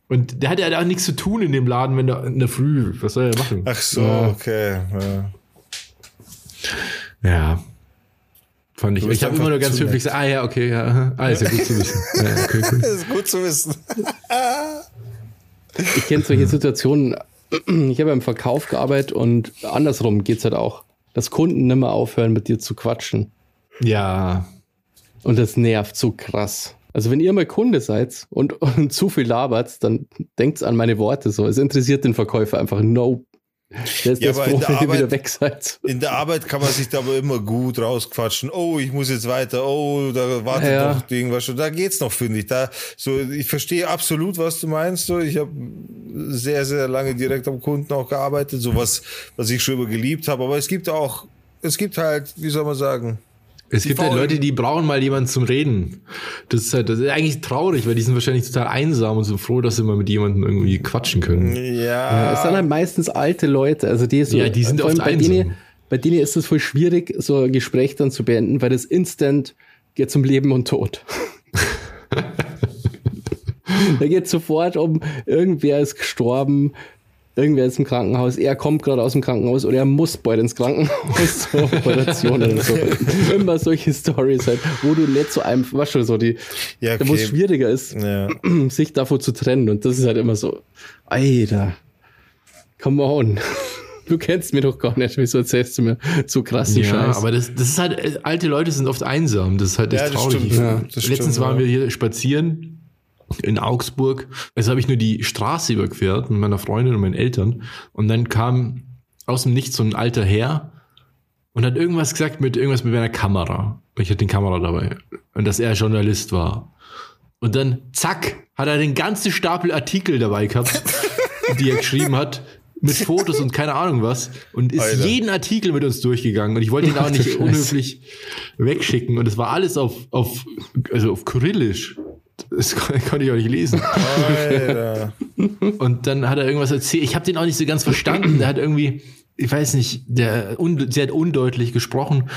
Und der hat ja auch nichts zu tun in dem Laden, wenn er in der Früh. Was soll er machen? Ach so, ja. okay. Ja. Ja. Fand ich. Ich habe immer nur ganz höflich gesagt, ah ja, okay, ja. Ah, ist ja gut zu wissen. Ja, okay, cool. Das ist gut zu wissen. ich kenne solche Situationen. Ich habe im Verkauf gearbeitet und andersrum geht es halt auch, dass Kunden nimmer aufhören, mit dir zu quatschen. Ja. Und das nervt so krass. Also wenn ihr mal Kunde seid und, und zu viel labert, dann denkt an meine Worte so. Es interessiert den Verkäufer einfach no der ist ja, das froh, wenn ihr wieder weg seid. In der Arbeit kann man sich da aber immer gut rausquatschen. Oh, ich muss jetzt weiter. Oh, da wartet ja. noch irgendwas schon. Da geht's noch, finde ich. Da, so, ich verstehe absolut, was du meinst. So, ich habe sehr, sehr lange direkt am Kunden auch gearbeitet. So was, was ich schon immer geliebt habe. Aber es gibt auch, es gibt halt, wie soll man sagen, es die gibt halt Leute, die brauchen mal jemanden zum Reden. Das ist halt, das ist eigentlich traurig, weil die sind wahrscheinlich total einsam und so froh, dass sie mal mit jemandem irgendwie quatschen können. Ja. ja es sind halt meistens alte Leute, also die so, ja, die sind oft bei einsam. Denen, bei denen ist es voll schwierig, so ein Gespräch dann zu beenden, weil das instant geht zum Leben und Tod. da geht sofort um, irgendwer ist gestorben, irgendwer ist im Krankenhaus, er kommt gerade aus dem Krankenhaus oder er muss bald ins Krankenhaus zur Operation oder so. Immer solche Stories halt, wo du nicht so einfach, was schon so die, ja, okay. wo es schwieriger ist, ja. sich davon zu trennen. Und das ist halt immer so, Alter, come on. Du kennst mich doch gar nicht, wieso erzählst du mir so krassen ja, Scheiß? aber das, das ist halt, alte Leute sind oft einsam, das ist halt echt ja, traurig. Stimmt, ja. Letztens stimmt, waren wir hier spazieren in Augsburg. Also habe ich nur die Straße überquert mit meiner Freundin und meinen Eltern. Und dann kam aus dem Nichts so ein alter Herr und hat irgendwas gesagt mit irgendwas mit meiner Kamera. Ich hatte den Kamera dabei. Und dass er Journalist war. Und dann, zack, hat er den ganzen Stapel Artikel dabei gehabt, die er geschrieben hat, mit Fotos und keine Ahnung was. Und ist Alter. jeden Artikel mit uns durchgegangen. Und ich wollte ihn auch nicht unhöflich wegschicken. Und es war alles auf, auf, also auf Kyrillisch. Das konnte ich auch nicht lesen. Alter. Und dann hat er irgendwas erzählt. Ich habe den auch nicht so ganz verstanden. Der hat irgendwie, ich weiß nicht, der un, sehr undeutlich gesprochen.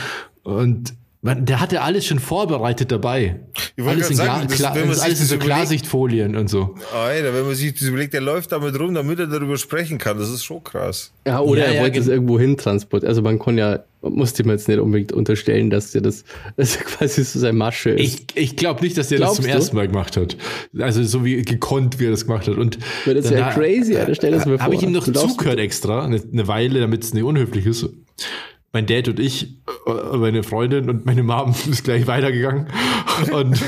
Und man, der hatte alles schon vorbereitet dabei. Alles in, sagen, das, alles in so Klarsichtfolien und so. Alter, wenn man sich das überlegt, der läuft damit rum, damit er darüber sprechen kann. Das ist schon krass. Ja, oder ja, er wollte ja, es irgendwo hin transportieren. Also man kann ja, musste man jetzt nicht unbedingt unterstellen, dass der das, das quasi so sein Masche ist. Ich, ich glaube nicht, dass der Glaubst das zum du? ersten Mal gemacht hat. Also so wie gekonnt, wie er das gemacht hat. Und Weil das wäre crazy, Alter, stell das mir vor. Habe ich ihm noch zugehört extra, eine, eine Weile, damit es nicht unhöflich ist. mein Dad und ich, äh, meine Freundin und meine Mom ist gleich weitergegangen. Und,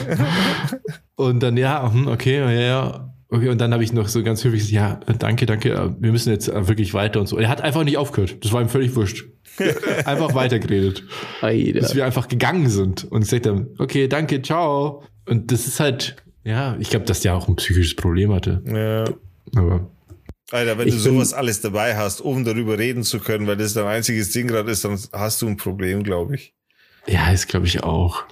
und dann, ja, hm, okay, ja, ja. Okay, und dann habe ich noch so ganz höflich gesagt, ja, danke, danke, wir müssen jetzt wirklich weiter und so. Er hat einfach nicht aufgehört. Das war ihm völlig wurscht. einfach weitergeredet. Alter. Bis wir einfach gegangen sind. Und ich sagte, okay, danke, ciao. Und das ist halt, ja, ich glaube, dass der auch ein psychisches Problem hatte. Ja. Aber Alter, wenn ich du sowas alles dabei hast, um darüber reden zu können, weil das dein einziges Ding gerade ist, dann hast du ein Problem, glaube ich. Ja, ist glaube ich auch.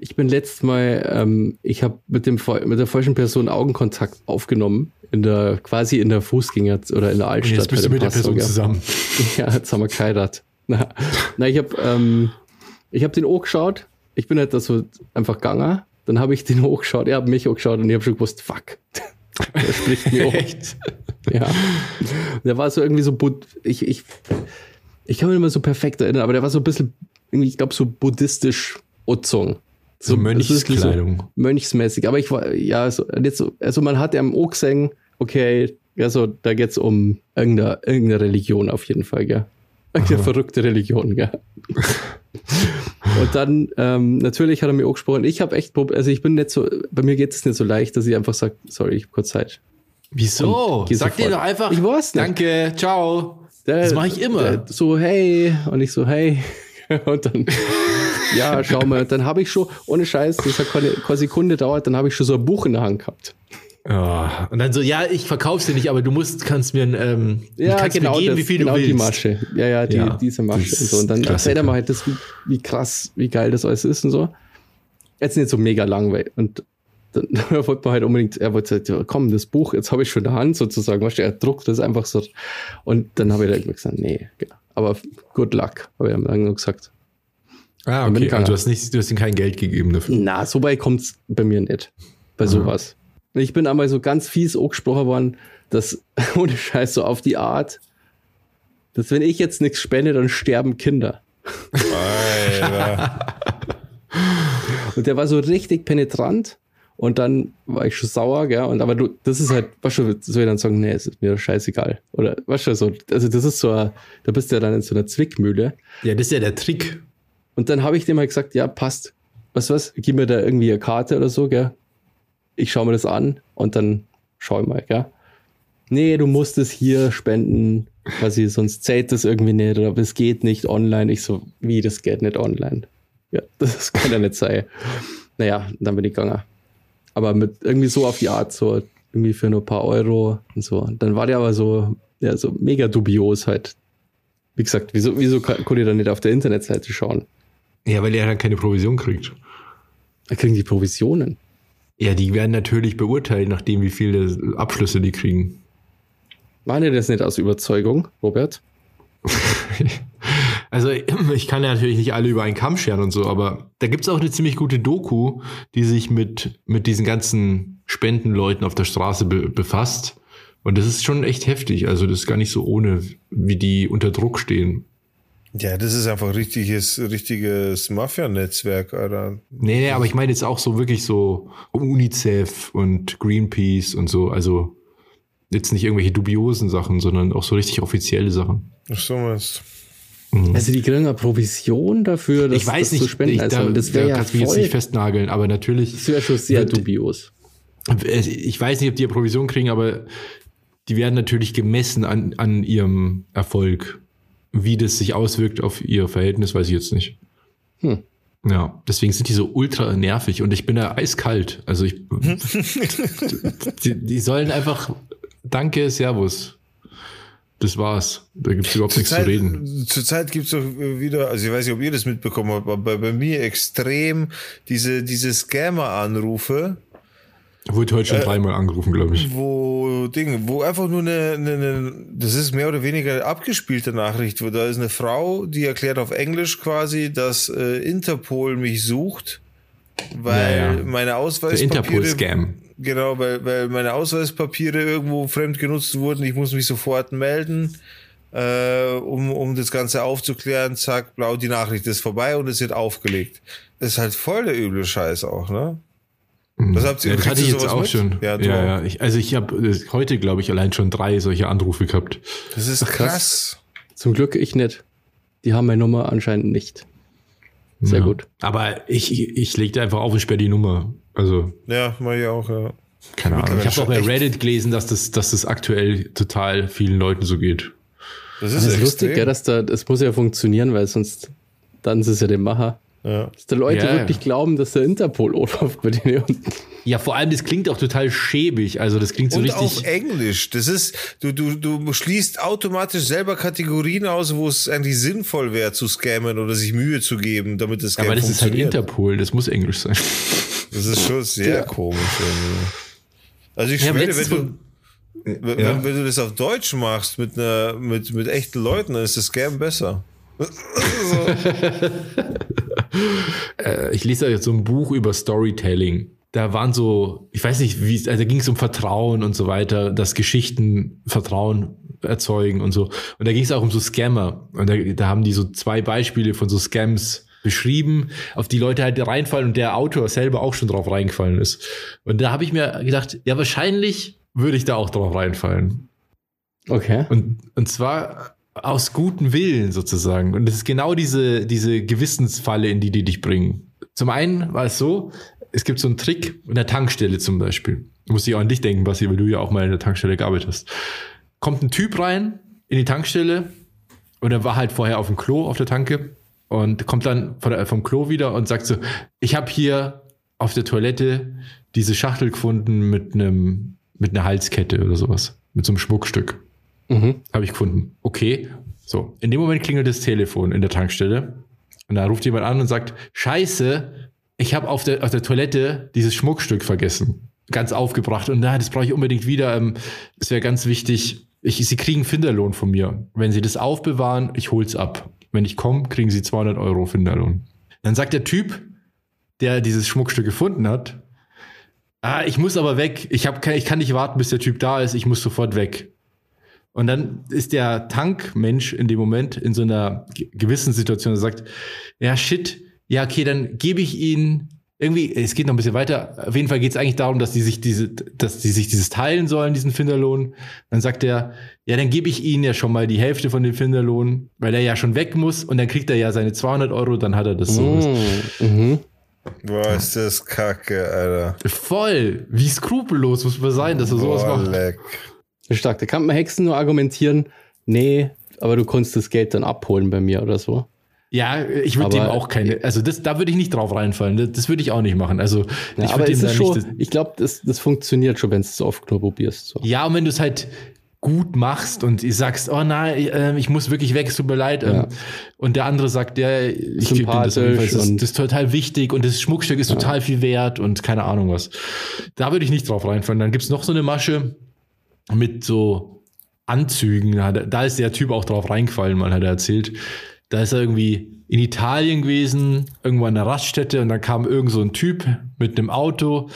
Ich bin letztes Mal, ähm, ich habe mit dem mit der falschen Person Augenkontakt aufgenommen in der quasi in der Fußgänger oder in der Altstadt. Und jetzt bist du mit Passau, der Person ja. zusammen. Ja, jetzt haben wir geheiratet. Na, na ich habe ähm, ich habe den O geschaut. Ich bin halt da so einfach gegangen. Dann habe ich den O geschaut. Er hat mich auch geschaut und ich habe schon gewusst, fuck. Der spricht mir Echt? Ja. Der war so irgendwie so, ich, ich, ich kann mich immer so perfekt erinnern, aber der war so ein bisschen, ich glaube, so buddhistisch Utzung. So, Mönchskleidung. So mönchsmäßig. Aber ich war, ja, so, jetzt so, also man hat ja am O gesehen, okay, ja, so, da geht's um irgendeine, irgendeine Religion auf jeden Fall, gell. Irgendeine verrückte Religion, gell. Und dann, ähm, natürlich hat er mir auch gesprochen. Ich habe echt, also ich bin nicht so, bei mir geht es nicht so leicht, dass ich einfach sage, sorry, ich habe kurz Zeit. Wieso? Sag dir doch einfach, ich weiß nicht. danke, ciao. Der, das mache ich immer. Der, so, hey, und ich so, hey. Und dann, ja, schau mal, dann habe ich schon, ohne Scheiß, das hat keine, keine Sekunde dauert, dann habe ich schon so ein Buch in der Hand gehabt. Oh, und dann so, ja, ich verkauf's dir nicht, aber du musst, kannst mir, ähm, ja, kannst genau mir geben, das, wie viel genau du willst. die Masche. Ja, ja, die, ja, diese Masche und so. Und dann erzählt er mal halt das, wie, wie krass, wie geil das alles ist und so. Jetzt nicht so mega langweilig. Und dann wollte man halt unbedingt, er wollte halt, ja, komm, das Buch, jetzt habe ich schon in der Hand sozusagen, weißt du, er druckt das einfach so. Und dann habe ich da gesagt, nee, genau. aber good luck, habe ich dann gesagt. Ah, okay. Also du hast nicht, du hast ihm kein Geld gegeben dafür. Na, so weit kommt's bei mir nicht. Bei Aha. sowas. Ich bin einmal so ganz fies angesprochen worden, dass, ohne Scheiß, so auf die Art, dass wenn ich jetzt nichts spende, dann sterben Kinder. Alter. und der war so richtig penetrant und dann war ich schon sauer, gell, und aber du, das ist halt, was schon, soll ich dann sagen, nee, es ist mir scheißegal. Oder, was schon so, also das ist so, da bist du ja dann in so einer Zwickmühle. Ja, das ist ja der Trick. Und dann habe ich dem halt gesagt, ja, passt. Was, was, gib mir da irgendwie eine Karte oder so, gell, ich schaue mir das an und dann schau ich mal, ja. Nee, du musst es hier spenden, quasi, sonst zählt das irgendwie nicht oder es geht nicht online. Ich so, wie, das geht nicht online? Ja, das kann ja nicht sein. Naja, dann bin ich gegangen. Aber mit irgendwie so auf die Art, so irgendwie für nur ein paar Euro und so. dann war der aber so, ja, so mega dubios halt. Wie gesagt, wieso, wieso konnte ich dann nicht auf der Internetseite schauen? Ja, weil er dann keine Provision kriegt. Er kriegen die Provisionen. Ja, die werden natürlich beurteilt, nachdem wie viele Abschlüsse die kriegen. Waren ihr das nicht aus Überzeugung, Robert? also ich kann ja natürlich nicht alle über einen Kamm scheren und so, aber da gibt es auch eine ziemlich gute Doku, die sich mit, mit diesen ganzen Spendenleuten auf der Straße be befasst. Und das ist schon echt heftig. Also das ist gar nicht so ohne, wie die unter Druck stehen. Ja, das ist einfach richtiges, richtiges Mafia-Netzwerk, Alter. Nee, nee, aber ich meine jetzt auch so wirklich so UNICEF und Greenpeace und so, also jetzt nicht irgendwelche dubiosen Sachen, sondern auch so richtig offizielle Sachen. Ach so meinst mhm. Also die kriegen eine Provision dafür, dass ich weiß das nicht, zu spenden. Ich, da, also, das wäre ja kannst mich jetzt nicht festnageln, aber natürlich. Das wäre schon sehr dubios. Ich weiß nicht, ob die eine Provision kriegen, aber die werden natürlich gemessen an, an ihrem Erfolg. Wie das sich auswirkt auf ihr Verhältnis, weiß ich jetzt nicht. Hm. Ja, deswegen sind die so ultra nervig und ich bin da eiskalt. Also ich, die, die, sollen einfach, danke, Servus. Das war's. Da gibt's überhaupt zur nichts Zeit, zu reden. Zurzeit gibt's doch wieder, also ich weiß nicht, ob ihr das mitbekommen habt, aber bei, bei mir extrem diese, diese Scammer-Anrufe Wurde heute schon äh, dreimal angerufen, glaube ich. Wo Ding, wo einfach nur eine, eine, eine, das ist mehr oder weniger abgespielte Nachricht, wo da ist eine Frau, die erklärt auf Englisch quasi, dass äh, Interpol mich sucht, weil ja, ja. meine Ausweispapiere. Interpol-Scam. Genau, weil, weil meine Ausweispapiere irgendwo fremd genutzt wurden. Ich muss mich sofort melden, äh, um, um das Ganze aufzuklären. Zack, blau, die Nachricht ist vorbei und es wird aufgelegt. Das ist halt voll der üble Scheiß auch, ne? Mhm. Das, habt ihr, ja, das hatte ich jetzt auch mit? schon. Ja, ja, ja. Ich, also ich habe äh, heute, glaube ich, allein schon drei solche Anrufe gehabt. Das ist krass. krass. Zum Glück ich nicht. die haben meine Nummer anscheinend nicht. Sehr Ja. gut. Aber ich, ich leg da einfach auf und sperre die Nummer. Also, Ja, mach ich auch, ja. keine Ahnung. Ich habe auch bei. Reddit gelesen, dass das, dass das aktuell total vielen Leuten so geht. Das Das ist, ist lustig, gell, dass da, das muss ja funktionieren, weil sonst, dann ist es ja dem Macher. Ja. Dass die Leute Ja, ja. wirklich glauben, dass der Interpol anruft bei denen unten. Ja, vor allem, das klingt auch total schäbig. Also, das klingt so Und auf richtig. Englisch. Das ist, du, du, du schließt automatisch selber Kategorien aus, wo es eigentlich sinnvoll wäre zu scammen oder sich Mühe zu geben, damit das Scam Aber das ist halt funktioniert. Interpol, das muss Englisch sein. Das ist schon sehr komisch. irgendwie. Also ich Ja, schwöre, wenn du, wenn, Ja. wenn du das auf Deutsch machst mit einer, mit, mit echten Leuten, dann ist das Scam besser. ich lese jetzt so ein Buch über Storytelling. Da waren so, ich weiß nicht, wie, also da ging es um Vertrauen und so weiter, dass Geschichten Vertrauen erzeugen und so. Und da ging es auch um so Scammer. Und da, da haben die so zwei Beispiele von so Scams beschrieben, auf die Leute halt reinfallen und der Autor selber auch schon drauf reingefallen ist. Und da habe ich mir gedacht, ja, wahrscheinlich würde ich da auch drauf reinfallen. Okay. Und, und zwar aus gutem Willen sozusagen. Und das ist genau diese, diese Gewissensfalle, in die die dich bringen. Zum einen war es so, es gibt so einen Trick in der Tankstelle zum Beispiel. Muss ich auch an dich denken, Basti, weil du ja auch mal in der Tankstelle gearbeitet hast. Kommt ein Typ rein in die Tankstelle und er war halt vorher auf dem Klo auf der Tanke und kommt dann vom Klo wieder und sagt so, ich habe hier auf der Toilette diese Schachtel gefunden mit einem mit einer Halskette oder sowas, mit so einem Schmuckstück. Mhm. Habe ich gefunden. Okay. So, in dem Moment klingelt das Telefon in der Tankstelle und da ruft jemand an und sagt, Scheiße, ich habe auf der, auf der Toilette dieses Schmuckstück vergessen. Ganz aufgebracht und na, das brauche ich unbedingt wieder. Ähm, Es wäre ganz wichtig, ich, Sie kriegen Finderlohn von mir. Wenn Sie das aufbewahren, ich hol's ab. Wenn ich komme, kriegen Sie 200 Euro Finderlohn. Dann sagt der Typ, der dieses Schmuckstück gefunden hat, ah, ich muss aber weg. Ich, hab, ich kann nicht warten, bis der Typ da ist. Ich muss sofort weg. Und dann ist der Tankmensch in dem Moment in so einer ge- gewissen Situation, der sagt, ja, shit, ja, okay, dann gebe ich Ihnen irgendwie, es geht noch ein bisschen weiter. Auf jeden Fall geht es eigentlich darum, dass die sich diese, dass die sich dieses teilen sollen, diesen Finderlohn. Dann sagt er, ja, dann gebe ich Ihnen ja schon mal die Hälfte von dem Finderlohn, weil er ja schon weg muss und dann kriegt er ja seine 200 Euro, dann hat er das so. Mhm. Boah, ist das kacke, Alter. Voll! Wie skrupellos muss man sein, dass er sowas Boah, macht. leck. Stark. Da kann man Hexen nur argumentieren, nee, aber du konntest das Geld dann abholen bei mir oder so. Ja, ich würde dem auch keine, also das, da würde ich nicht drauf reinfallen. Das, das würde ich auch nicht machen. Also Ja, ich würde es dem da schon, nicht. Das, ich glaube, das, das funktioniert schon, wenn du es oft nur probierst. So. ja, und wenn du es halt gut machst und sagst, oh nein, äh, ich muss wirklich weg, es tut mir leid. ähm, Ja. Und der andere sagt, ja, ich gebe das, das, das ist total wichtig und das Schmuckstück ist total viel wert und keine Ahnung was. Da würde ich nicht drauf reinfallen. Dann gibt's noch so eine Masche mit so Anzügen. Da, ist der Typ auch drauf reingefallen, mal hat er erzählt. Da ist er irgendwie in Italien gewesen, irgendwo an der Raststätte und dann kam irgend so ein Typ mit einem Auto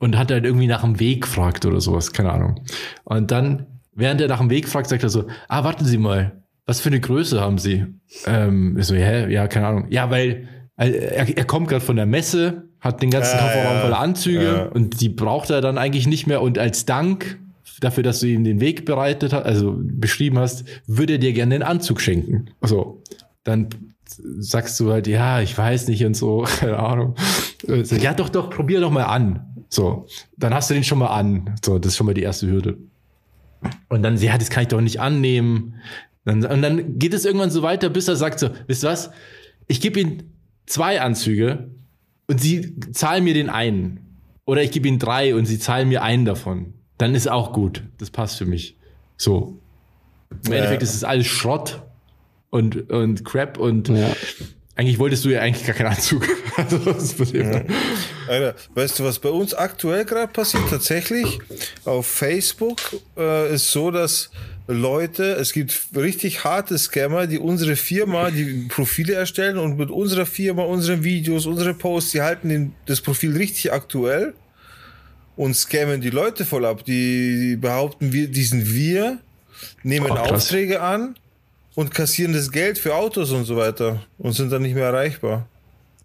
und hat halt irgendwie nach dem Weg gefragt oder sowas, keine Ahnung. Und dann, während er nach dem Weg fragt, sagt er so, ah, warten Sie mal, was für eine Größe haben Sie? Ähm, ich so, hä? Ja, keine Ahnung. Ja, weil äh, er, er kommt gerade von der Messe, hat den ganzen Ah, Kofferraum voller Anzüge Ja. und die braucht er dann eigentlich nicht mehr. Und als Dank dafür, dass du ihm den Weg bereitet hast, also beschrieben hast, würde er dir gerne den Anzug schenken. So, dann sagst du halt, ja, ich weiß nicht und so, keine Ahnung. Äh, Ja, doch, doch, probier doch mal an. So, dann hast du den schon mal an. So, das ist schon mal die erste Hürde. Und dann, ja, das kann ich doch nicht annehmen. Dann, und dann geht es irgendwann so weiter, bis er sagt so, wisst ihr was? Ich gebe Ihnen zwei Anzüge und Sie zahlen mir den einen. Oder ich gebe Ihnen drei und Sie zahlen mir einen davon. Dann ist auch gut. Das passt für mich. So. Im Ja. Endeffekt ist es alles Schrott und, und Crap und Ja. eigentlich wolltest du ja eigentlich gar keinen Anzug. Also, her. Alter, weißt du, was bei uns aktuell gerade passiert? Tatsächlich auf Facebook äh, ist so, dass Leute, es gibt richtig harte Scammer, die unsere Firma, die Profile erstellen und mit unserer Firma, unseren Videos, unsere Posts, die halten den, das Profil richtig aktuell und scammen die Leute voll ab. Die, behaupten, wir, die sind wir, nehmen Oh. Aufträge an und kassieren das Geld für Autos und so weiter und sind dann nicht mehr erreichbar.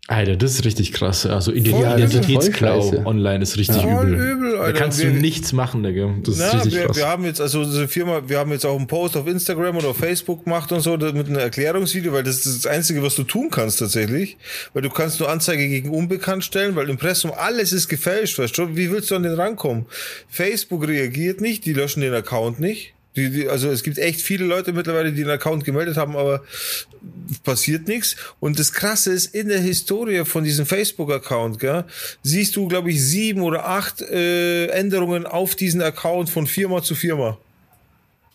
Alter, das ist richtig krass. Also Identitätsklau online ist richtig ja, übel. übel da kannst wir, du nichts machen, Digga. Das na, ist richtig wir, krass. Wir haben jetzt, also unsere Firma, wir haben jetzt auch einen Post auf Instagram oder auf Facebook gemacht und so mit einem Erklärungsvideo, weil das ist das Einzige, was du tun kannst tatsächlich. Weil du kannst nur Anzeige gegen Unbekannt stellen, weil Impressum, alles ist gefälscht, weißt du? Wie willst du an den rankommen? Facebook reagiert nicht, die löschen den Account nicht. Die, die, also es gibt echt viele Leute mittlerweile, die einen Account gemeldet haben, aber passiert nichts. Und das Krasse ist, in der Historie von diesem Facebook-Account, gell, siehst du, glaube ich, sieben oder acht äh, Änderungen auf diesen Account von Firma zu Firma.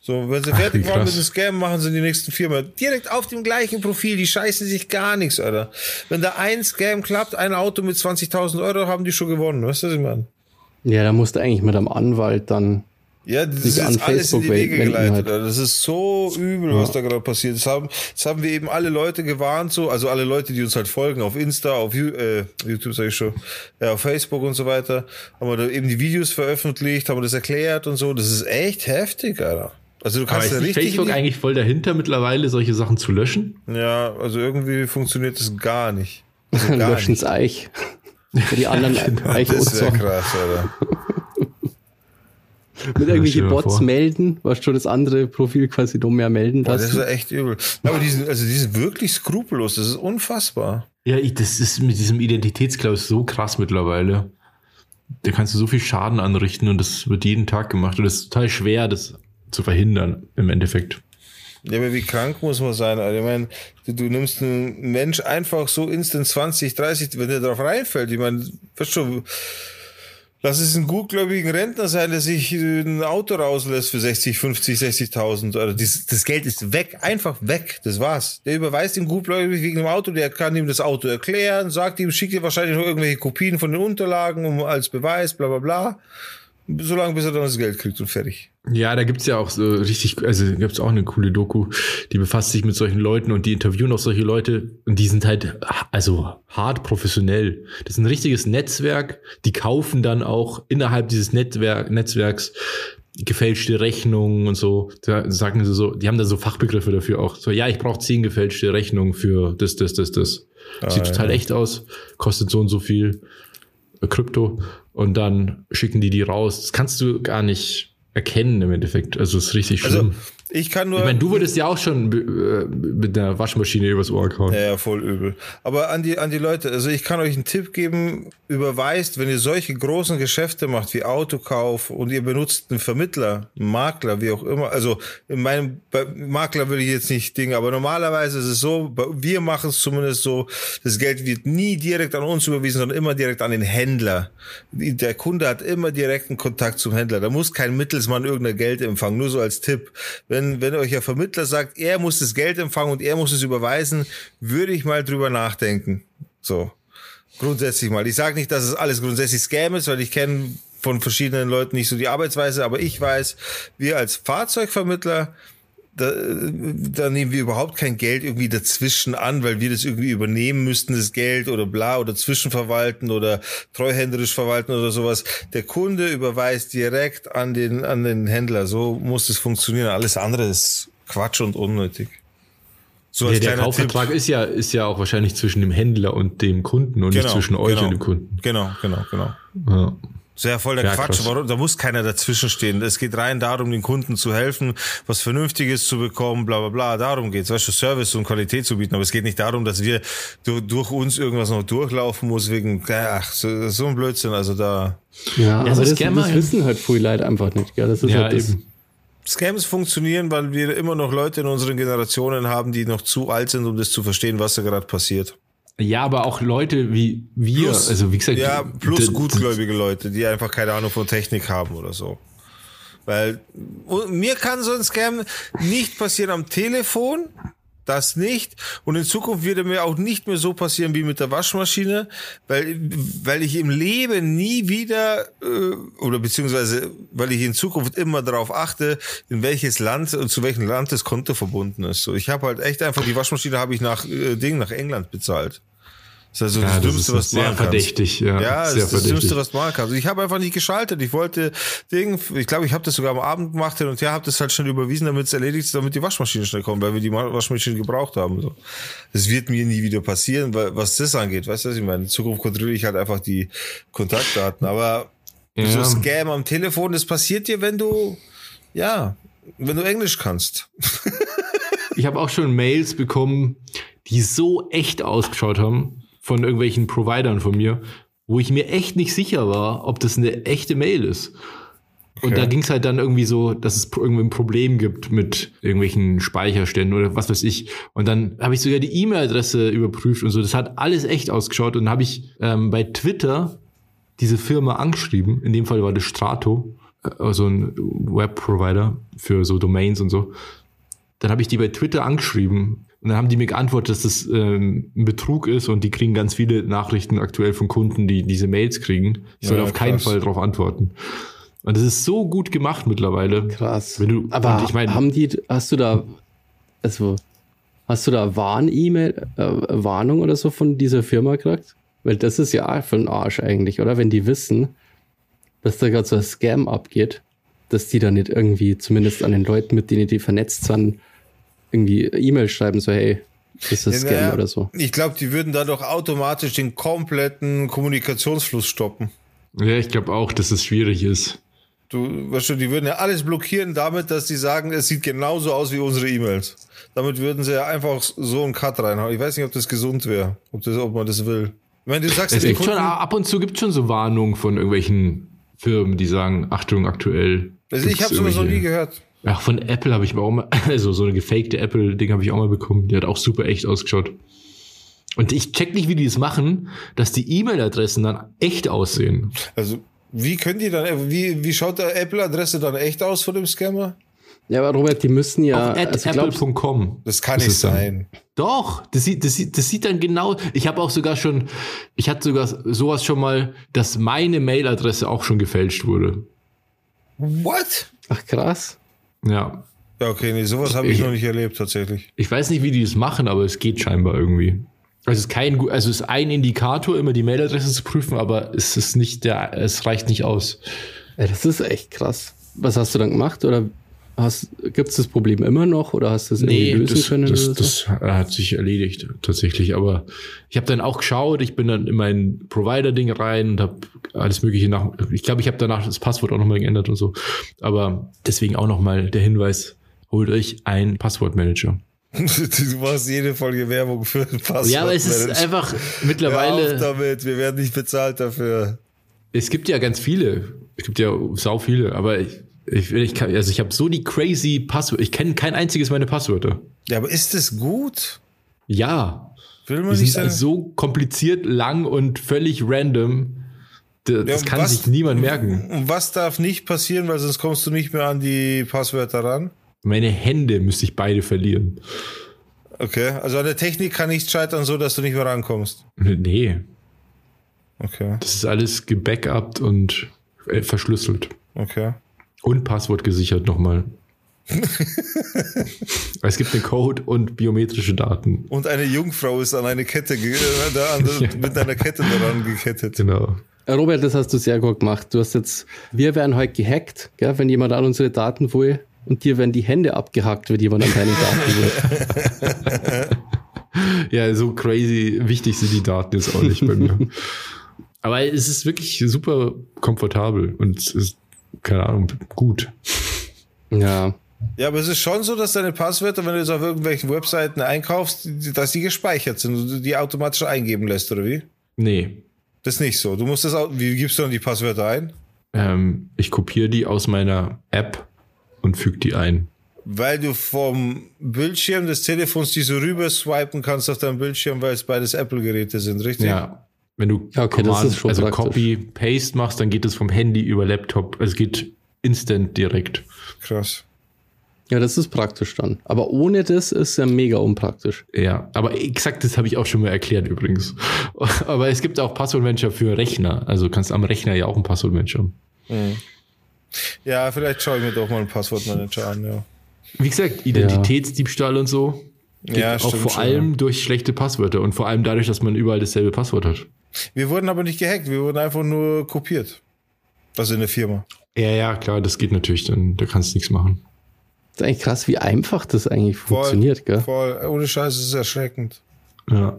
So, wenn sie Ach, fertig waren mit dem Scam, machen sie die nächsten Firma. Direkt auf dem gleichen Profil, die scheißen sich gar nichts, Alter. Wenn da ein Scam klappt, ein Auto mit 20.000 Euro, haben die schon gewonnen, weißt du, was ich meine? Ja, da musst du eigentlich mit einem Anwalt dann ja, das ist alles Facebook in die Wege geleitet. Halt. Das ist so übel, ja. was da gerade passiert. Das haben, das haben wir eben alle Leute gewarnt, so, also alle Leute, die uns halt folgen auf Insta, auf äh, YouTube sage ich schon, ja, auf Facebook und so weiter, haben wir da eben die Videos veröffentlicht, haben wir das erklärt und so. Das ist echt heftig, Alter. Also du kannst Aber ist ja richtig Facebook eigentlich voll dahinter mittlerweile, solche Sachen zu löschen? Ja, also irgendwie funktioniert das gar nicht. Also Löschen's Eich. Für die anderen genau. Eich Das wäre krass, Alter. Mit irgendwelchen Bots vor. melden, was schon das andere Profil quasi noch mehr melden Boah, Das ist echt übel. Aber die sind, also die sind wirklich skrupellos, das ist unfassbar. Ja, ich, das ist mit diesem Identitätsklaus so krass mittlerweile. Da kannst du so viel Schaden anrichten und das wird jeden Tag gemacht und es ist total schwer, das zu verhindern im Endeffekt. Ja, aber wie krank muss man sein? Also, ich meine, du, du, nimmst einen Mensch einfach so instant 20, 30, wenn der darauf reinfällt. Ich meine, weißt du, Lass es ein gutgläubigen Rentner sein, der sich ein Auto rauslässt für 60, 50, 60.000 Euro. Das, das Geld ist weg, einfach weg. Das war's. Der überweist ihm gutgläubig wegen dem Auto, der kann ihm das Auto erklären, sagt ihm, schickt ihm wahrscheinlich noch irgendwelche Kopien von den Unterlagen um, als Beweis, bla bla bla. Solange bis er dann das Geld kriegt und fertig. Ja, da gibt's ja auch so richtig, also gibt's auch eine coole Doku, die befasst sich mit solchen Leuten und die interviewen auch solche Leute und die sind halt, also hart professionell. Das ist ein richtiges Netzwerk, die kaufen dann auch innerhalb dieses Netzwerk, Netzwerks gefälschte Rechnungen und so. Da sagen sie so, die haben da so Fachbegriffe dafür auch. So, ja, ich brauche zehn gefälschte Rechnungen für das, das, das, das. Ah, Sieht ja. total echt aus, kostet so und so viel Krypto und dann schicken die die raus. Das kannst du gar nicht erkennen im Endeffekt. Also es ist richtig also, schlimm. Also, ich kann nur. Ich meine, du würdest ja auch schon äh, mit der Waschmaschine übers Ohr kauen. Ja, ja, voll übel. Aber an die, an die Leute, also ich kann euch einen Tipp geben, überweist, wenn ihr solche großen Geschäfte macht wie Autokauf und ihr benutzt einen Vermittler, einen Makler, wie auch immer. Also in meinem Makler will ich jetzt nicht Dinge, aber normalerweise ist es so, wir machen es zumindest so, das Geld wird nie direkt an uns überwiesen, sondern immer direkt an den Händler. Der Kunde hat immer direkten Kontakt zum Händler. Da muss kein Mittelsmann irgendein Geld empfangen. Nur so als Tipp. Wenn wenn, wenn euch der Vermittler sagt, er muss das Geld empfangen und er muss es überweisen, würde ich mal drüber nachdenken. So. Grundsätzlich mal. Ich sage nicht, dass es alles grundsätzlich Scam ist, weil ich kenne von verschiedenen Leuten nicht so die Arbeitsweise, aber ich weiß, wir als Fahrzeugvermittler da, da nehmen wir überhaupt kein Geld irgendwie dazwischen an, weil wir das irgendwie übernehmen müssten, das Geld oder bla oder zwischenverwalten oder treuhänderisch verwalten oder sowas. Der Kunde überweist direkt an den, an den Händler. So muss es funktionieren. Alles andere ist Quatsch und unnötig. So ja, der Kaufvertrag ist ja, ist ja auch wahrscheinlich zwischen dem Händler und dem Kunden und genau, nicht zwischen euch genau, und dem Kunden. Genau, genau, genau. Ja. So ja voll der ja, Quatsch. Warum, da muss keiner dazwischen stehen. Es geht rein darum, den Kunden zu helfen, was Vernünftiges zu bekommen, bla bla bla. Darum geht's. Weißt du, Service und Qualität zu bieten. Aber es geht nicht darum, dass wir durch uns irgendwas noch durchlaufen muss wegen, ach, so, so ein Blödsinn. Also da. Ja, ja aber das, das wissen halt viele Leute einfach nicht. Gell? Das ist ja, halt das. Eben. Scams funktionieren, weil wir immer noch Leute in unseren Generationen haben, die noch zu alt sind, um das zu verstehen, was da gerade passiert. Ja, aber auch Leute wie wir, plus, also wie gesagt. Ja, plus gutgläubige Leute, die einfach keine Ahnung von Technik haben oder so. Weil mir kann so ein Scam nicht passieren am Telefon, das nicht. Und in Zukunft wird mir auch nicht mehr so passieren wie mit der Waschmaschine, weil, weil ich im Leben nie wieder, äh, oder beziehungsweise, weil ich in Zukunft immer darauf achte, in welches Land und zu welchem Land das Konto verbunden ist. So, ich habe halt echt einfach, die Waschmaschine habe ich nach äh, Ding, nach England bezahlt. Das ist also ja, das Dümmste, was du machen kannst. verdächtig, ja. Ja, das ist das Dümmste, was du machen kannst. Ich habe einfach nicht geschaltet. Ich wollte Ding, ich glaube, ich habe das sogar am Abend gemacht hin und her, habe das halt schnell überwiesen, damit es erledigt ist, damit die Waschmaschine schnell kommt, weil wir die Waschmaschine gebraucht haben. So. Das wird mir nie wieder passieren, weil was das angeht, weißt du, was ich meine? In Zukunft kontrolliere ich halt einfach die Kontaktdaten. Aber ja. so Scam am Telefon, das passiert dir, wenn du, ja, wenn du Englisch kannst. ich habe auch schon Mails bekommen, die so echt ausgeschaut haben von irgendwelchen Providern von mir, wo ich mir echt nicht sicher war, ob das eine echte Mail ist. Und okay. da ging es halt dann irgendwie so, dass es irgendwie ein Problem gibt mit irgendwelchen Speicherständen oder was weiß ich. Und dann habe ich sogar die E-Mail-Adresse überprüft und so. Das hat alles echt ausgeschaut. Und dann habe ich ähm, bei Twitter diese Firma angeschrieben. In dem Fall war das Strato, also ein Web-Provider für so Domains und so. Dann habe ich die bei Twitter angeschrieben und dann haben die mir geantwortet, dass das ähm, ein Betrug ist und die kriegen ganz viele Nachrichten aktuell von Kunden, die diese Mails kriegen. Ich soll ja, auf krass. keinen Fall darauf antworten. Und das ist so gut gemacht mittlerweile. Krass. Wenn du, Aber ich meine, haben die, hast du da, also, hast du da Warn-E-Mail, äh, Warnung oder so von dieser Firma gekriegt? Weil das ist ja für den Arsch eigentlich, oder? Wenn die wissen, dass da gerade so ein Scam abgeht, dass die da nicht irgendwie, zumindest an den Leuten, mit denen die vernetzt sind, irgendwie E-Mail schreiben, so hey, ist das ja, Scam oder so. Ich glaube, die würden da doch automatisch den kompletten Kommunikationsfluss stoppen. Ja, ich glaube auch, dass es schwierig ist. Du, weißt du, die würden ja alles blockieren damit, dass sie sagen, es sieht genauso aus wie unsere E-Mails. Damit würden sie ja einfach so einen Cut reinhauen. Ich weiß nicht, ob das gesund wäre, ob, das, ob man das will. Ich meine, du sagst, es gibt schon, ab und zu gibt es schon so Warnungen von irgendwelchen Firmen, die sagen, Achtung, aktuell. Also ich habe sowas noch nie gehört. Ach, von Apple habe ich mir auch mal, also so eine gefakte Apple-Ding habe ich auch mal bekommen. Die hat auch super echt ausgeschaut. Und ich check nicht, wie die es machen, dass die E-Mail-Adressen dann echt aussehen. Also, wie können die dann, wie, wie schaut der Apple-Adresse dann echt aus von dem Scammer? Ja, aber Robert, die müssen ja. Auf also apple.com. Das kann nicht sein. Doch, das sieht, das sieht, das sieht dann genau. Ich habe auch sogar schon, ich hatte sogar sowas schon mal, dass meine Mailadresse auch schon gefälscht wurde. What? Ach krass. Ja. Ja, okay, nee, sowas habe ich, ich, noch nicht erlebt tatsächlich. Ich weiß nicht, wie die das machen, aber es geht scheinbar irgendwie. Also es ist kein, also es ist ein Indikator, immer die Mailadresse zu prüfen, aber es ist nicht der, es reicht nicht aus. Ja, das ist echt krass. Was hast du dann gemacht oder Gibt es das Problem immer noch oder hast du es nee, irgendwie lösen das, können? Das, das hat sich erledigt tatsächlich. Aber ich habe dann auch geschaut, ich bin dann in mein Provider-Ding rein und habe alles Mögliche nach. Ich glaube, ich habe danach das Passwort auch nochmal geändert und so. Aber deswegen auch nochmal der Hinweis: Holt euch einen Passwortmanager. Du machst jede Folge Werbung für ein Passwort. Ja, aber es ist einfach mittlerweile. Hör auf damit, wir werden nicht bezahlt dafür. Es gibt ja ganz viele. Es gibt ja sau viele, aber ich, ich, ich kann, also ich habe so die crazy Passwörter. Ich kenne kein einziges meiner Passwörter. Ja, aber ist das gut? Ja. Will man die sind so kompliziert, lang und völlig random. Das, ja, kann was, sich niemand merken. Und was darf nicht passieren, weil sonst kommst du nicht mehr an die Passwörter ran? Meine Hände müsste ich beide verlieren. Okay, also an der Technik kann nichts scheitern, so dass du nicht mehr rankommst. Nee. Okay. Das ist alles gebackupt und äh, verschlüsselt. Okay. Und Passwort gesichert nochmal. es gibt einen Code und biometrische Daten. Und eine Jungfrau ist an eine Kette, äh, da, ja. mit einer Kette daran gekettet. Genau. Äh, Robert, das hast du sehr gut gemacht. Du hast jetzt, wir werden heute gehackt, gell, wenn jemand an unsere Daten will. Und dir werden die Hände abgehackt, wenn jemand an deine Daten will. ja, so crazy wichtig sind die Daten jetzt auch nicht bei mir. Aber es ist wirklich super komfortabel und es ist keine Ahnung, gut. Ja. Ja, aber es ist schon so, dass deine Passwörter, wenn du jetzt auf irgendwelchen Webseiten einkaufst, dass die gespeichert sind und du die automatisch eingeben lässt, oder wie? Nee. Das ist nicht so. Du musst das auch, wie gibst du dann die Passwörter ein? Ähm, ich kopiere die aus meiner App und füge die ein. Weil du vom Bildschirm des Telefons die so rüber swipen kannst auf deinem Bildschirm, weil es beides Apple-Geräte sind, richtig? Ja. Wenn du okay, Command, also praktisch. Copy, Paste machst, dann geht es vom Handy über Laptop. Es geht instant direkt. Krass. Ja, das ist praktisch dann. Aber ohne das ist ja mega unpraktisch. Ja, aber exakt das habe ich auch schon mal erklärt übrigens. aber es gibt auch Passwortmanager für Rechner. Also kannst am Rechner ja auch einen Passwortmanager. Mhm. Ja, vielleicht schaue ich mir doch mal einen Passwortmanager an, ja. Wie gesagt, Identitätsdiebstahl ja. und so Ja, auch vor schon, allem ja. durch schlechte Passwörter und vor allem dadurch, dass man überall dasselbe Passwort hat. Wir wurden aber nicht gehackt, wir wurden einfach nur kopiert. Also in der Firma. Ja, ja, klar, das geht natürlich, dann da kannst du nichts machen. Das ist eigentlich krass, wie einfach das eigentlich voll, funktioniert, gell? Voll, ohne Scheiß, es ist erschreckend. Ja.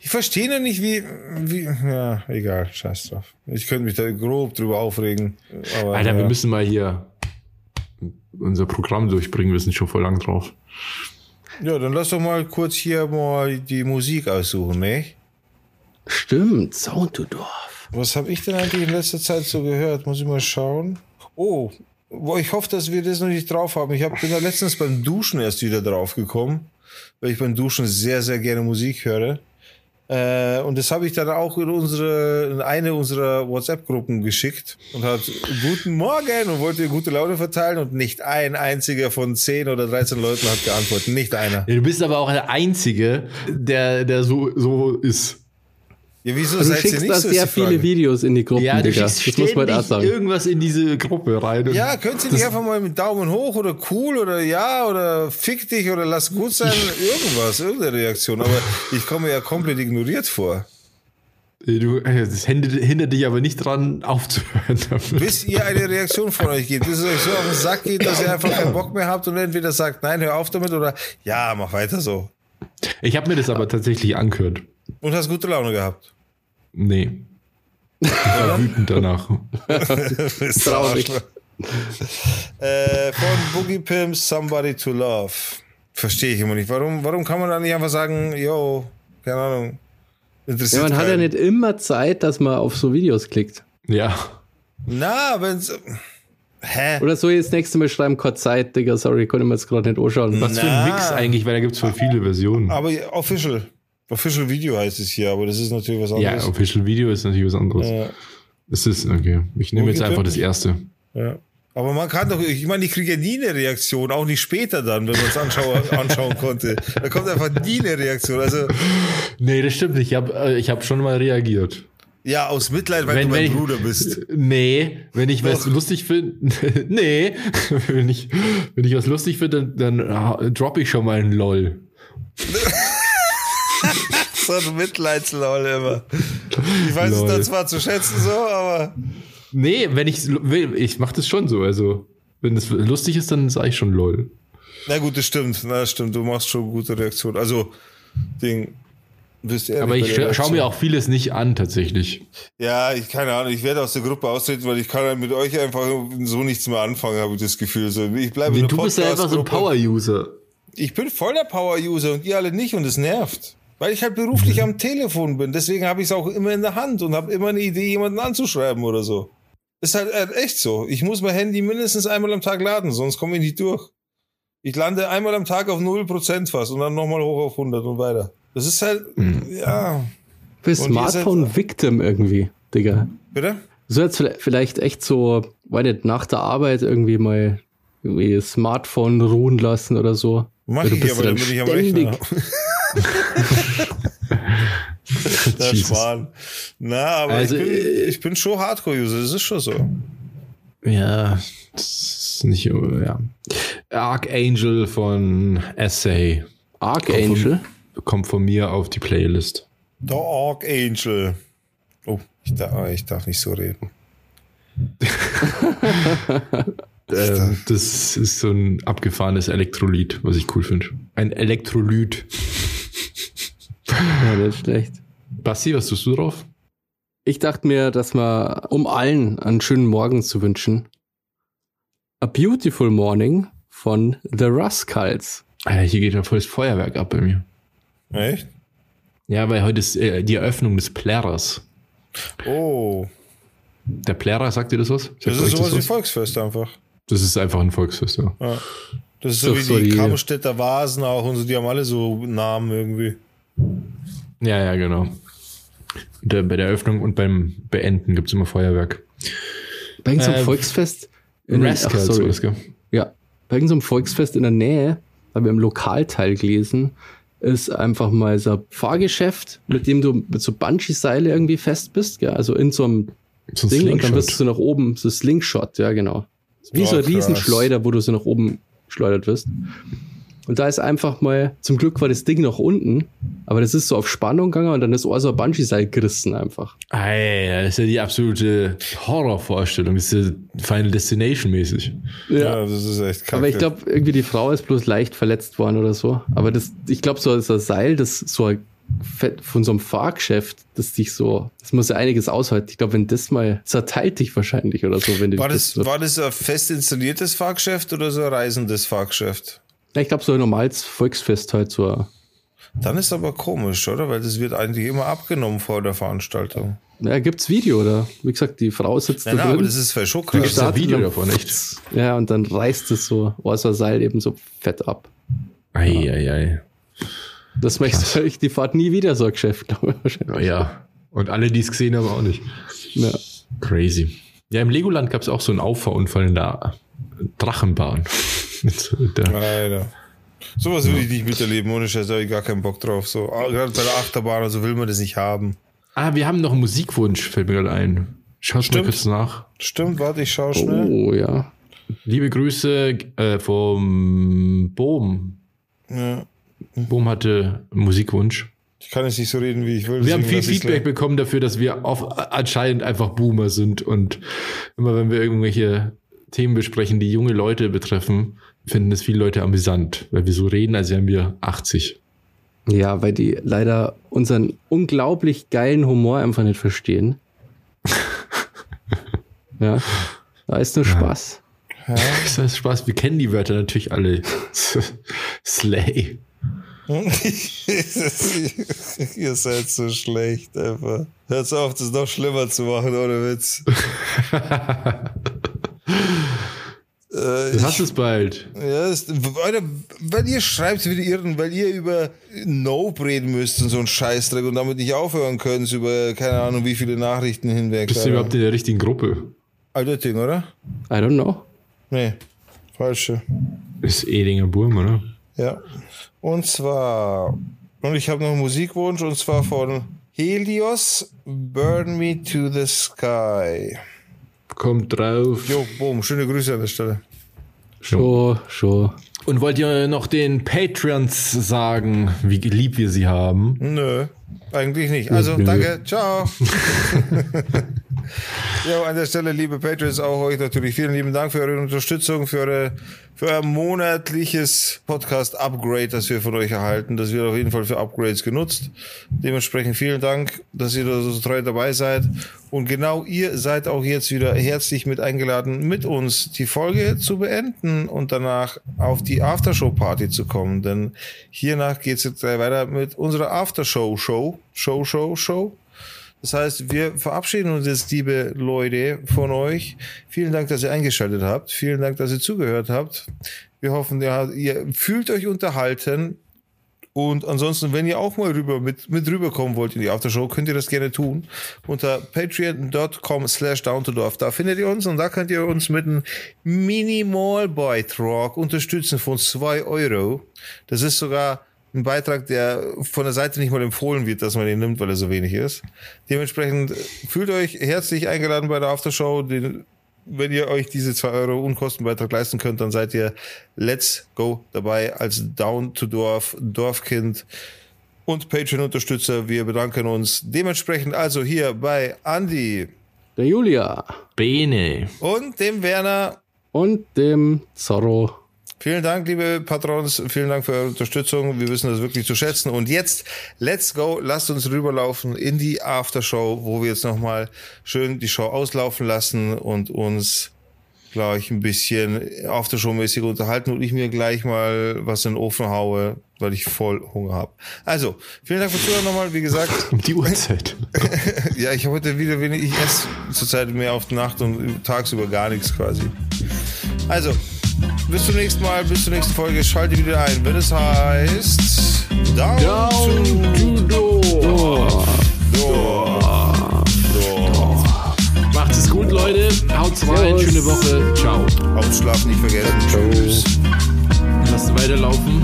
Ich verstehe noch nicht, wie, wie, ja, egal, scheiß drauf. Ich könnte mich da grob drüber aufregen. Aber, Alter, ja. wir müssen mal hier unser Programm durchbringen, wir sind schon voll lang drauf. Ja, dann lass doch mal kurz hier mal die Musik aussuchen, ne? Stimmt, Sounddorf. Was habe ich denn eigentlich in letzter Zeit so gehört? Muss ich mal schauen. Oh, ich hoffe, dass wir das noch nicht drauf haben. Ich hab, bin da letztens beim Duschen erst wieder drauf gekommen, weil ich beim Duschen sehr, sehr gerne Musik höre. Äh, und das habe ich dann auch in unsere, in eine unserer WhatsApp-Gruppen geschickt und hat Guten Morgen und wollte gute Laune verteilen und nicht ein einziger von 10 oder 13 Leuten hat geantwortet. Nicht einer. Ja, du bist aber auch der Einzige, der, der so, so ist. Ja, wieso also du schickst da so sehr viele Videos in die Gruppe, ja, du Digga. Das muss man auch sagen. irgendwas in diese Gruppe rein. Ja, könnt ihr nicht einfach mal mit Daumen hoch oder cool oder ja oder fick dich oder lass gut sein, irgendwas, irgendeine Reaktion. Aber ich komme ja komplett ignoriert vor. Du, äh, das hindert dich aber nicht dran, aufzuhören. Dafür. Bis ihr eine Reaktion von euch gibt, bis es euch so auf den Sack geht, dass ihr einfach keinen Bock mehr habt und entweder sagt, nein, hör auf damit oder ja, mach weiter so. Ich habe mir das aber tatsächlich angehört. Und hast gute Laune gehabt. Nee. Ich war wütend danach. Traurig. äh, von Boogie Pimps, Somebody to Love. Verstehe ich immer nicht. Warum, warum kann man da nicht einfach sagen, yo, keine Ahnung. Interessiert ja, man keinen. hat ja nicht immer Zeit, dass man auf so Videos klickt. Ja. Na, wenn's. Hä? Oder so jetzt nächste Mal schreiben, kurz Zeit, Digga, sorry, konnte mir jetzt gerade nicht anschauen. Was Na. für ein Mix eigentlich, weil da gibt es voll viele Versionen. Aber official. Official Video heißt es hier, aber das ist natürlich was anderes. Ja, Official Video ist natürlich was anderes. Ja. Das ist, okay. Ich nehme jetzt einfach das erste. Ja. Aber man kann doch, ich meine, ich kriege ja nie eine Reaktion, auch nicht später dann, wenn man es anschauen, anschauen konnte. Da kommt einfach nie eine Reaktion. Also, nee, das stimmt nicht. Ich habe äh, ich hab schon mal reagiert. Ja, aus Mitleid, weil wenn, du mein Bruder bist. Nee, wenn ich was lustig finde, nee, wenn ich, wenn ich was lustig finde, dann, dann droppe ich schon mal ein LOL. so ein Mitleidslol immer. Ich weiß Lol. es dann zwar zu schätzen so, aber. Nee, wenn ich will, ich mach das schon so. Also, wenn es lustig ist, dann sage ich schon lol. Na gut, das stimmt. Na, das stimmt. Du machst schon gute Reaktionen. Also, Ding. Bist Aber ich scha schaue mir auch vieles nicht an, tatsächlich. Ja, ich keine Ahnung. Ich werde aus der Gruppe austreten, weil ich kann halt mit euch einfach so nichts mehr anfangen, habe ich das Gefühl. So, ich bleibe nee, Du bist ja einfach so ein Power-User. Ich bin voll der Power-User und ihr alle nicht und es nervt. Weil ich halt beruflich am Telefon bin. Deswegen habe ich es auch immer in der Hand und habe immer eine Idee, jemanden anzuschreiben oder so. Ist halt echt so. Ich muss mein Handy mindestens einmal am Tag laden, sonst komme ich nicht durch. Ich lande einmal am Tag auf 0% fast und dann nochmal hoch auf 100 und weiter. Das ist halt, mhm. ja. Für Smartphone-Victim irgendwie, Digga. Bitte? So jetzt vielleicht echt so, weil nicht, nach der Arbeit irgendwie mal irgendwie Smartphone ruhen lassen oder so. Mach ich aber, dann bin ich am Rechner. Der Schwan. Na, aber also, ich, bin, äh, ich bin schon Hardcore-User, das ist schon so. Ja, das ist nicht, ja. Archangel von Essay. Archangel? Kommt von, kommt von mir auf die Playlist. Der Archangel. Oh, ich darf, ich darf nicht so reden. ähm, das ist so ein abgefahrenes Elektrolyt, was ich cool finde. Ein Elektrolyt. ja, das ist schlecht. Basti, was tust du drauf? Ich dachte mir, dass man, um allen einen schönen Morgen zu wünschen, A Beautiful Morning von The Rascals. Alter, hier geht ja volles Feuerwerk ab bei mir. Echt? Ja, weil heute ist äh, die Eröffnung des Plärrers. Oh. Der Plärrer, sagt dir das was? Sagt das ist sowas wie Volksfest einfach. Das ist einfach ein Volksfest, ja. ja. Das ist so, so wie die, die Kammerstädter Vasen auch und so, die haben alle so Namen irgendwie. Ja, ja, genau. Der, bei der Eröffnung und beim Beenden gibt es immer Feuerwerk. Bei irgendeinem äh, Volksfest. In Rascals, ach, das, Ja, bei irgendeinem Volksfest in der Nähe, habe ich im Lokalteil gelesen, ist einfach mal so ein Fahrgeschäft, mit dem du mit so Bungee-Seile irgendwie fest bist, gell? also in so einem so ein Ding Slingshot. und dann wirst du nach oben, so Slingshot, ja genau. Wie oh, so ein Riesenschleuder, wo du so nach oben geschleudert wirst. Und da ist einfach mal, zum Glück war das Ding noch unten, aber das ist so auf Spannung gegangen und dann ist auch so ein Bungee-Seil gerissen einfach. Ey, das ist ja die absolute Horrorvorstellung. Das ist ja Final Destination mäßig. Ja, das ist echt kacke. Aber ich glaube, irgendwie die Frau ist bloß leicht verletzt worden oder so. Aber das, ich glaube, so ist ein Seil, das so ein von so einem Fahrgeschäft, das dich so, das muss ja einiges aushalten. Ich glaube, wenn das mal zerteilt dich wahrscheinlich oder so, wenn du war das, so, war das ein fest installiertes Fahrgeschäft oder so ein reisendes Fahrgeschäft? Ja, ich glaube, so ein normales Volksfest halt so. Dann ist aber komisch, oder? Weil das wird eigentlich immer abgenommen vor der Veranstaltung. Ja, gibt's Video, oder? Wie gesagt, die Frau sitzt Ja, da na, drin. aber das ist voll schon die krass. Gibt's da startet Video davon, echt? Ja, und dann reißt es so, ein Seil eben so fett ab. Eieiei. Das möchte ich die Fahrt nie wieder, so ein Geschäft, glaube ich wahrscheinlich. Ja. Und alle, die es gesehen haben, auch nicht. Ja. Crazy. Ja, im Legoland gab es auch so einen Auffahrunfall in der Drachenbahn. Der- Alter. Sowas will ich nicht miterleben, ohne Scheiß, da habe ich gar keinen Bock drauf. So, ah, gerade bei der Achterbahn, also will man das nicht haben. Ah, wir haben noch einen Musikwunsch, fällt mir gerade ein. Mal Stimmt. kurz nach. Stimmt, warte, ich schau schnell. Oh, ja. Liebe Grüße äh, vom Bohm. Ja. Bohm hatte einen Musikwunsch. Ich kann jetzt nicht so reden, wie ich will. Wir haben viel Feedback bekommen dafür, dass wir auf, anscheinend einfach Boomer sind und immer wenn wir irgendwelche Themen besprechen, die junge Leute betreffen, finden es viele Leute amüsant, weil wir so reden, als wären wir 80. Ja, weil die leider unseren unglaublich geilen Humor einfach nicht verstehen. ja, da ist nur Spaß. Das heißt Spaß, wir kennen die Wörter natürlich alle. Slay. Ihr seid so schlecht, einfach. Hört auf, das noch schlimmer zu machen, ohne Witz. äh, Du ich, hast es bald. ja, ist, Alter, weil ihr schreibt wie die Irren, weil ihr über Nope reden müsst und so ein Scheißdreck und damit nicht aufhören könnt über keine Ahnung wie viele Nachrichten hinweg. Bist du überhaupt in der richtigen Gruppe? Alter Ding, oder? I don't know. Nee, falsche. Ist Edinger Burm, oder? Ja. Und zwar, und ich habe noch einen Musikwunsch, und zwar von Helios, Burn Me to the Sky. Kommt drauf. Jo, boom, schöne Grüße an der Stelle. Schon, schon. Und wollt ihr noch den Patreons sagen, wie lieb wir sie haben? Nö, eigentlich nicht. Also, Nö. danke, ciao. ja, an der Stelle, liebe Patrons, auch euch natürlich vielen lieben Dank für eure Unterstützung, für, eure, für euer monatliches Podcast-Upgrade, das wir von euch erhalten. Das wird auf jeden Fall für Upgrades genutzt. Dementsprechend vielen Dank, dass ihr da so treu dabei seid. Und genau ihr seid auch jetzt wieder herzlich mit eingeladen, mit uns die Folge zu beenden und danach auf die Aftershow-Party zu kommen. Denn hiernach geht es jetzt weiter mit unserer Aftershow-Show. Show, Show, Show. Das heißt, wir verabschieden uns jetzt, liebe Leute, von euch. Vielen Dank, dass ihr eingeschaltet habt. Vielen Dank, dass ihr zugehört habt. Wir hoffen, ihr, ihr fühlt euch unterhalten. Und ansonsten, wenn ihr auch mal rüber mit, mit rüberkommen wollt in die Aftershow, könnt ihr das gerne tun. Unter patreon.com slash downtodorf. Da findet ihr uns und da könnt ihr uns mit einem Minimal-Beitrag unterstützen von zwei Euro. Das ist sogar ein Beitrag, der von der Seite nicht mal empfohlen wird, dass man ihn nimmt, weil er so wenig ist. Dementsprechend äh, fühlt euch herzlich eingeladen bei der Aftershow. Den, wenn ihr euch diese zwei Euro Unkostenbeitrag leisten könnt, dann seid ihr Let's Go dabei als Down to Dorf, Dorfkind und Patreon-Unterstützer. Wir bedanken uns dementsprechend also hier bei Andy Der Julia Bene. und dem Werner. und dem Zorro. Vielen Dank, liebe Patrons. Vielen Dank für eure Unterstützung. Wir wissen das wirklich zu schätzen. Und jetzt, let's go. Lasst uns rüberlaufen in die Aftershow, wo wir jetzt nochmal schön die Show auslaufen lassen und uns gleich ein bisschen Aftershow-mäßig unterhalten und ich mir gleich mal was in den Ofen haue, weil ich voll Hunger habe. Also, vielen Dank fürs Zuhören nochmal. Wie gesagt, Um die Uhrzeit. ja, ich habe heute wieder wenig, ich esse zurzeit mehr auf die Nacht und tagsüber gar nichts quasi. Also, bis zum nächsten Mal, bis zur nächsten Folge. Schalte wieder ein, wenn es heißt Down, Down to to Door. Door. Door. Macht es gut, Leute. Haut's rein. Schöne Woche. Ciao. Ausschlafen nicht vergessen. Tschüss. Lasst weiterlaufen.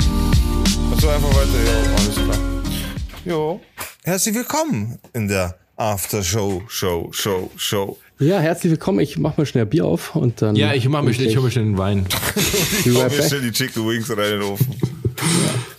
Achso, einfach weiter. Ja, alles klar. Jo. Herzlich willkommen in der Aftershow, Show, Show, Show. Ja, herzlich willkommen. Ich mach mal schnell Bier auf und dann. Ja, ich mach mich, ich hol mir schnell einen Wein. Ich hau mir schnell die Chicken Wings rein in den Ofen. Ja.